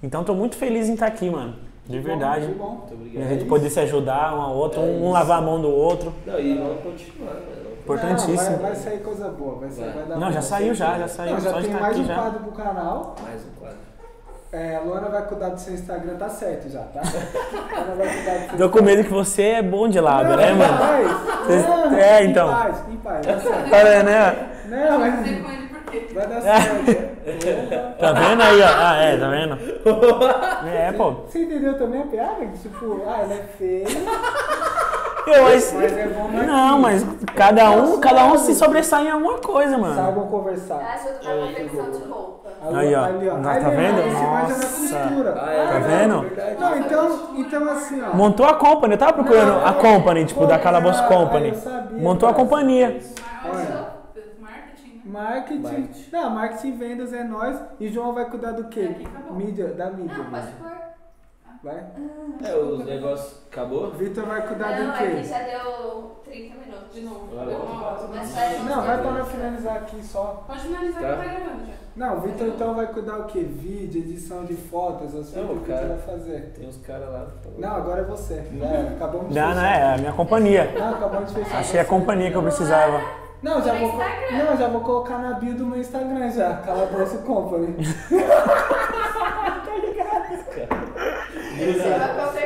Então tô muito feliz em estar aqui, mano. De verdade. Que bom. Muito E obrigado. a gente poder se ajudar um ao outro, É um isso. lavar a mão do outro. Não, e vamos continuar, mano. Importantíssimo. Não, vai, vai sair coisa boa. Vai, sair, Vai. vai dar Não, já saiu já, já saiu. Não, já só de tem mais aqui um já. quadro pro canal. Mais um quadro. É, a Luana vai cuidar do seu Instagram, tá certo já, tá? Ela vai cuidar do seu Tô com medo que você é bom de né, Não, mano? Paz. Não, é, em então. paz, em paz, tá certo. Tá vendo, né? Não, Vai mas dizer com ele por quê? vai dar certo. Tá vendo aí, ó? Ah, é, tá vendo? É, pô. Você entendeu também a piada? Que, Tipo, ah, ela é feia, Eu, mas... mas é Não, mas cada um, cada um se sobressai em alguma coisa, mano. Saibam conversar. Ajuda na confecção de roupa. Aí, ó. Ali, ó. Tá Aí, vendo? Esse Nossa. Ah, é, Tá vendo? Não, então, então assim, ó. Montou a company, eu tava procurando a company, tipo, da Calabouço Ah, Company. eu sabia, Montou a companhia. Olha só, marketing, né? Marketing. Marketing. Não, marketing e vendas é nós. E João vai cuidar do quê? Mídia, da mídia. Não, pode mesmo. pôr. Vai. É, os negócios. Acabou? Vitor vai cuidar Não, do aqui quê? já deu 30 minutos. De novo. Vai Deu uma hora. Não, vai para finalizar aqui só. Pode finalizar Tá. que tá gravando já. Não, o Vitor então vai cuidar o quê? Vídeo, edição de fotos, assim, Não, o que cara. vai fazer. Tem uns caras lá. Não, agora é você. Era, acabamos de Não, fechar. não, é a minha companhia. Não, acabamos de fechar. Achei a companhia que eu precisava. Não, já vou, não, já vou colocar na bio do meu Instagram já. Calabouço Company. Você vai confeccionar.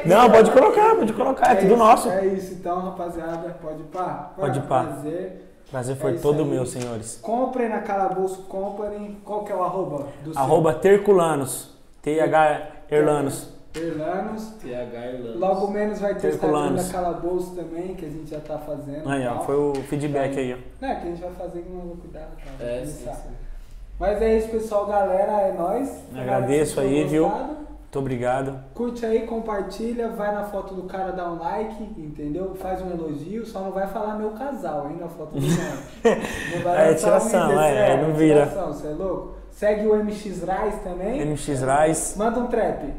Não, pode colocar, pode colocar, é tudo isso, nosso. É isso, então, rapaziada. Pode pá? Pode pá. Prazer. Prazer É foi isso todo aí. meu, senhores. Comprem na Calabouço Company. Qual que é o arroba do seu? Arroba Terculanos. TH Erlanos. Erlanos. TH Irlanda. Logo menos vai ter o Instagram da Calabouço também, que a gente já tá fazendo. Aí, ó, tal. foi o feedback aí, ó. Não, é que a gente vai fazer não vou cuidar, tá? É, sim, sim. Mas é isso, pessoal. Galera, é nóis. Agradeço aí, viu? Muito obrigado. Curte aí, compartilha, vai na foto do cara, dá um like, entendeu? Faz um elogio, só não vai falar meu casal, hein, na foto do cara. É, tiração, um desse, é, não vira. Tiração, você é louco? Segue o MX Rise também. MX Rise. Manda um trap.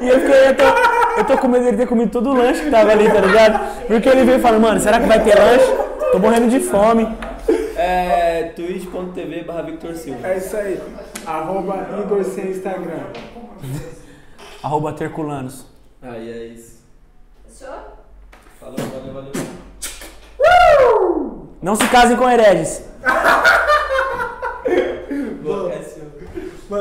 E eu fiquei, eu tô, eu tô com medo dele ter comido todo o lanche que tava ali, tá ligado? Porque ele veio e falou, mano, será que vai ter lanche? Tô morrendo de fome. É twitch.tv barra Victor Silva. É isso aí. Arroba Igor sem Instagram. Arroba Terculanos. Aí é isso. Fechou? Falou, valeu, valeu. Não se casem com hereges.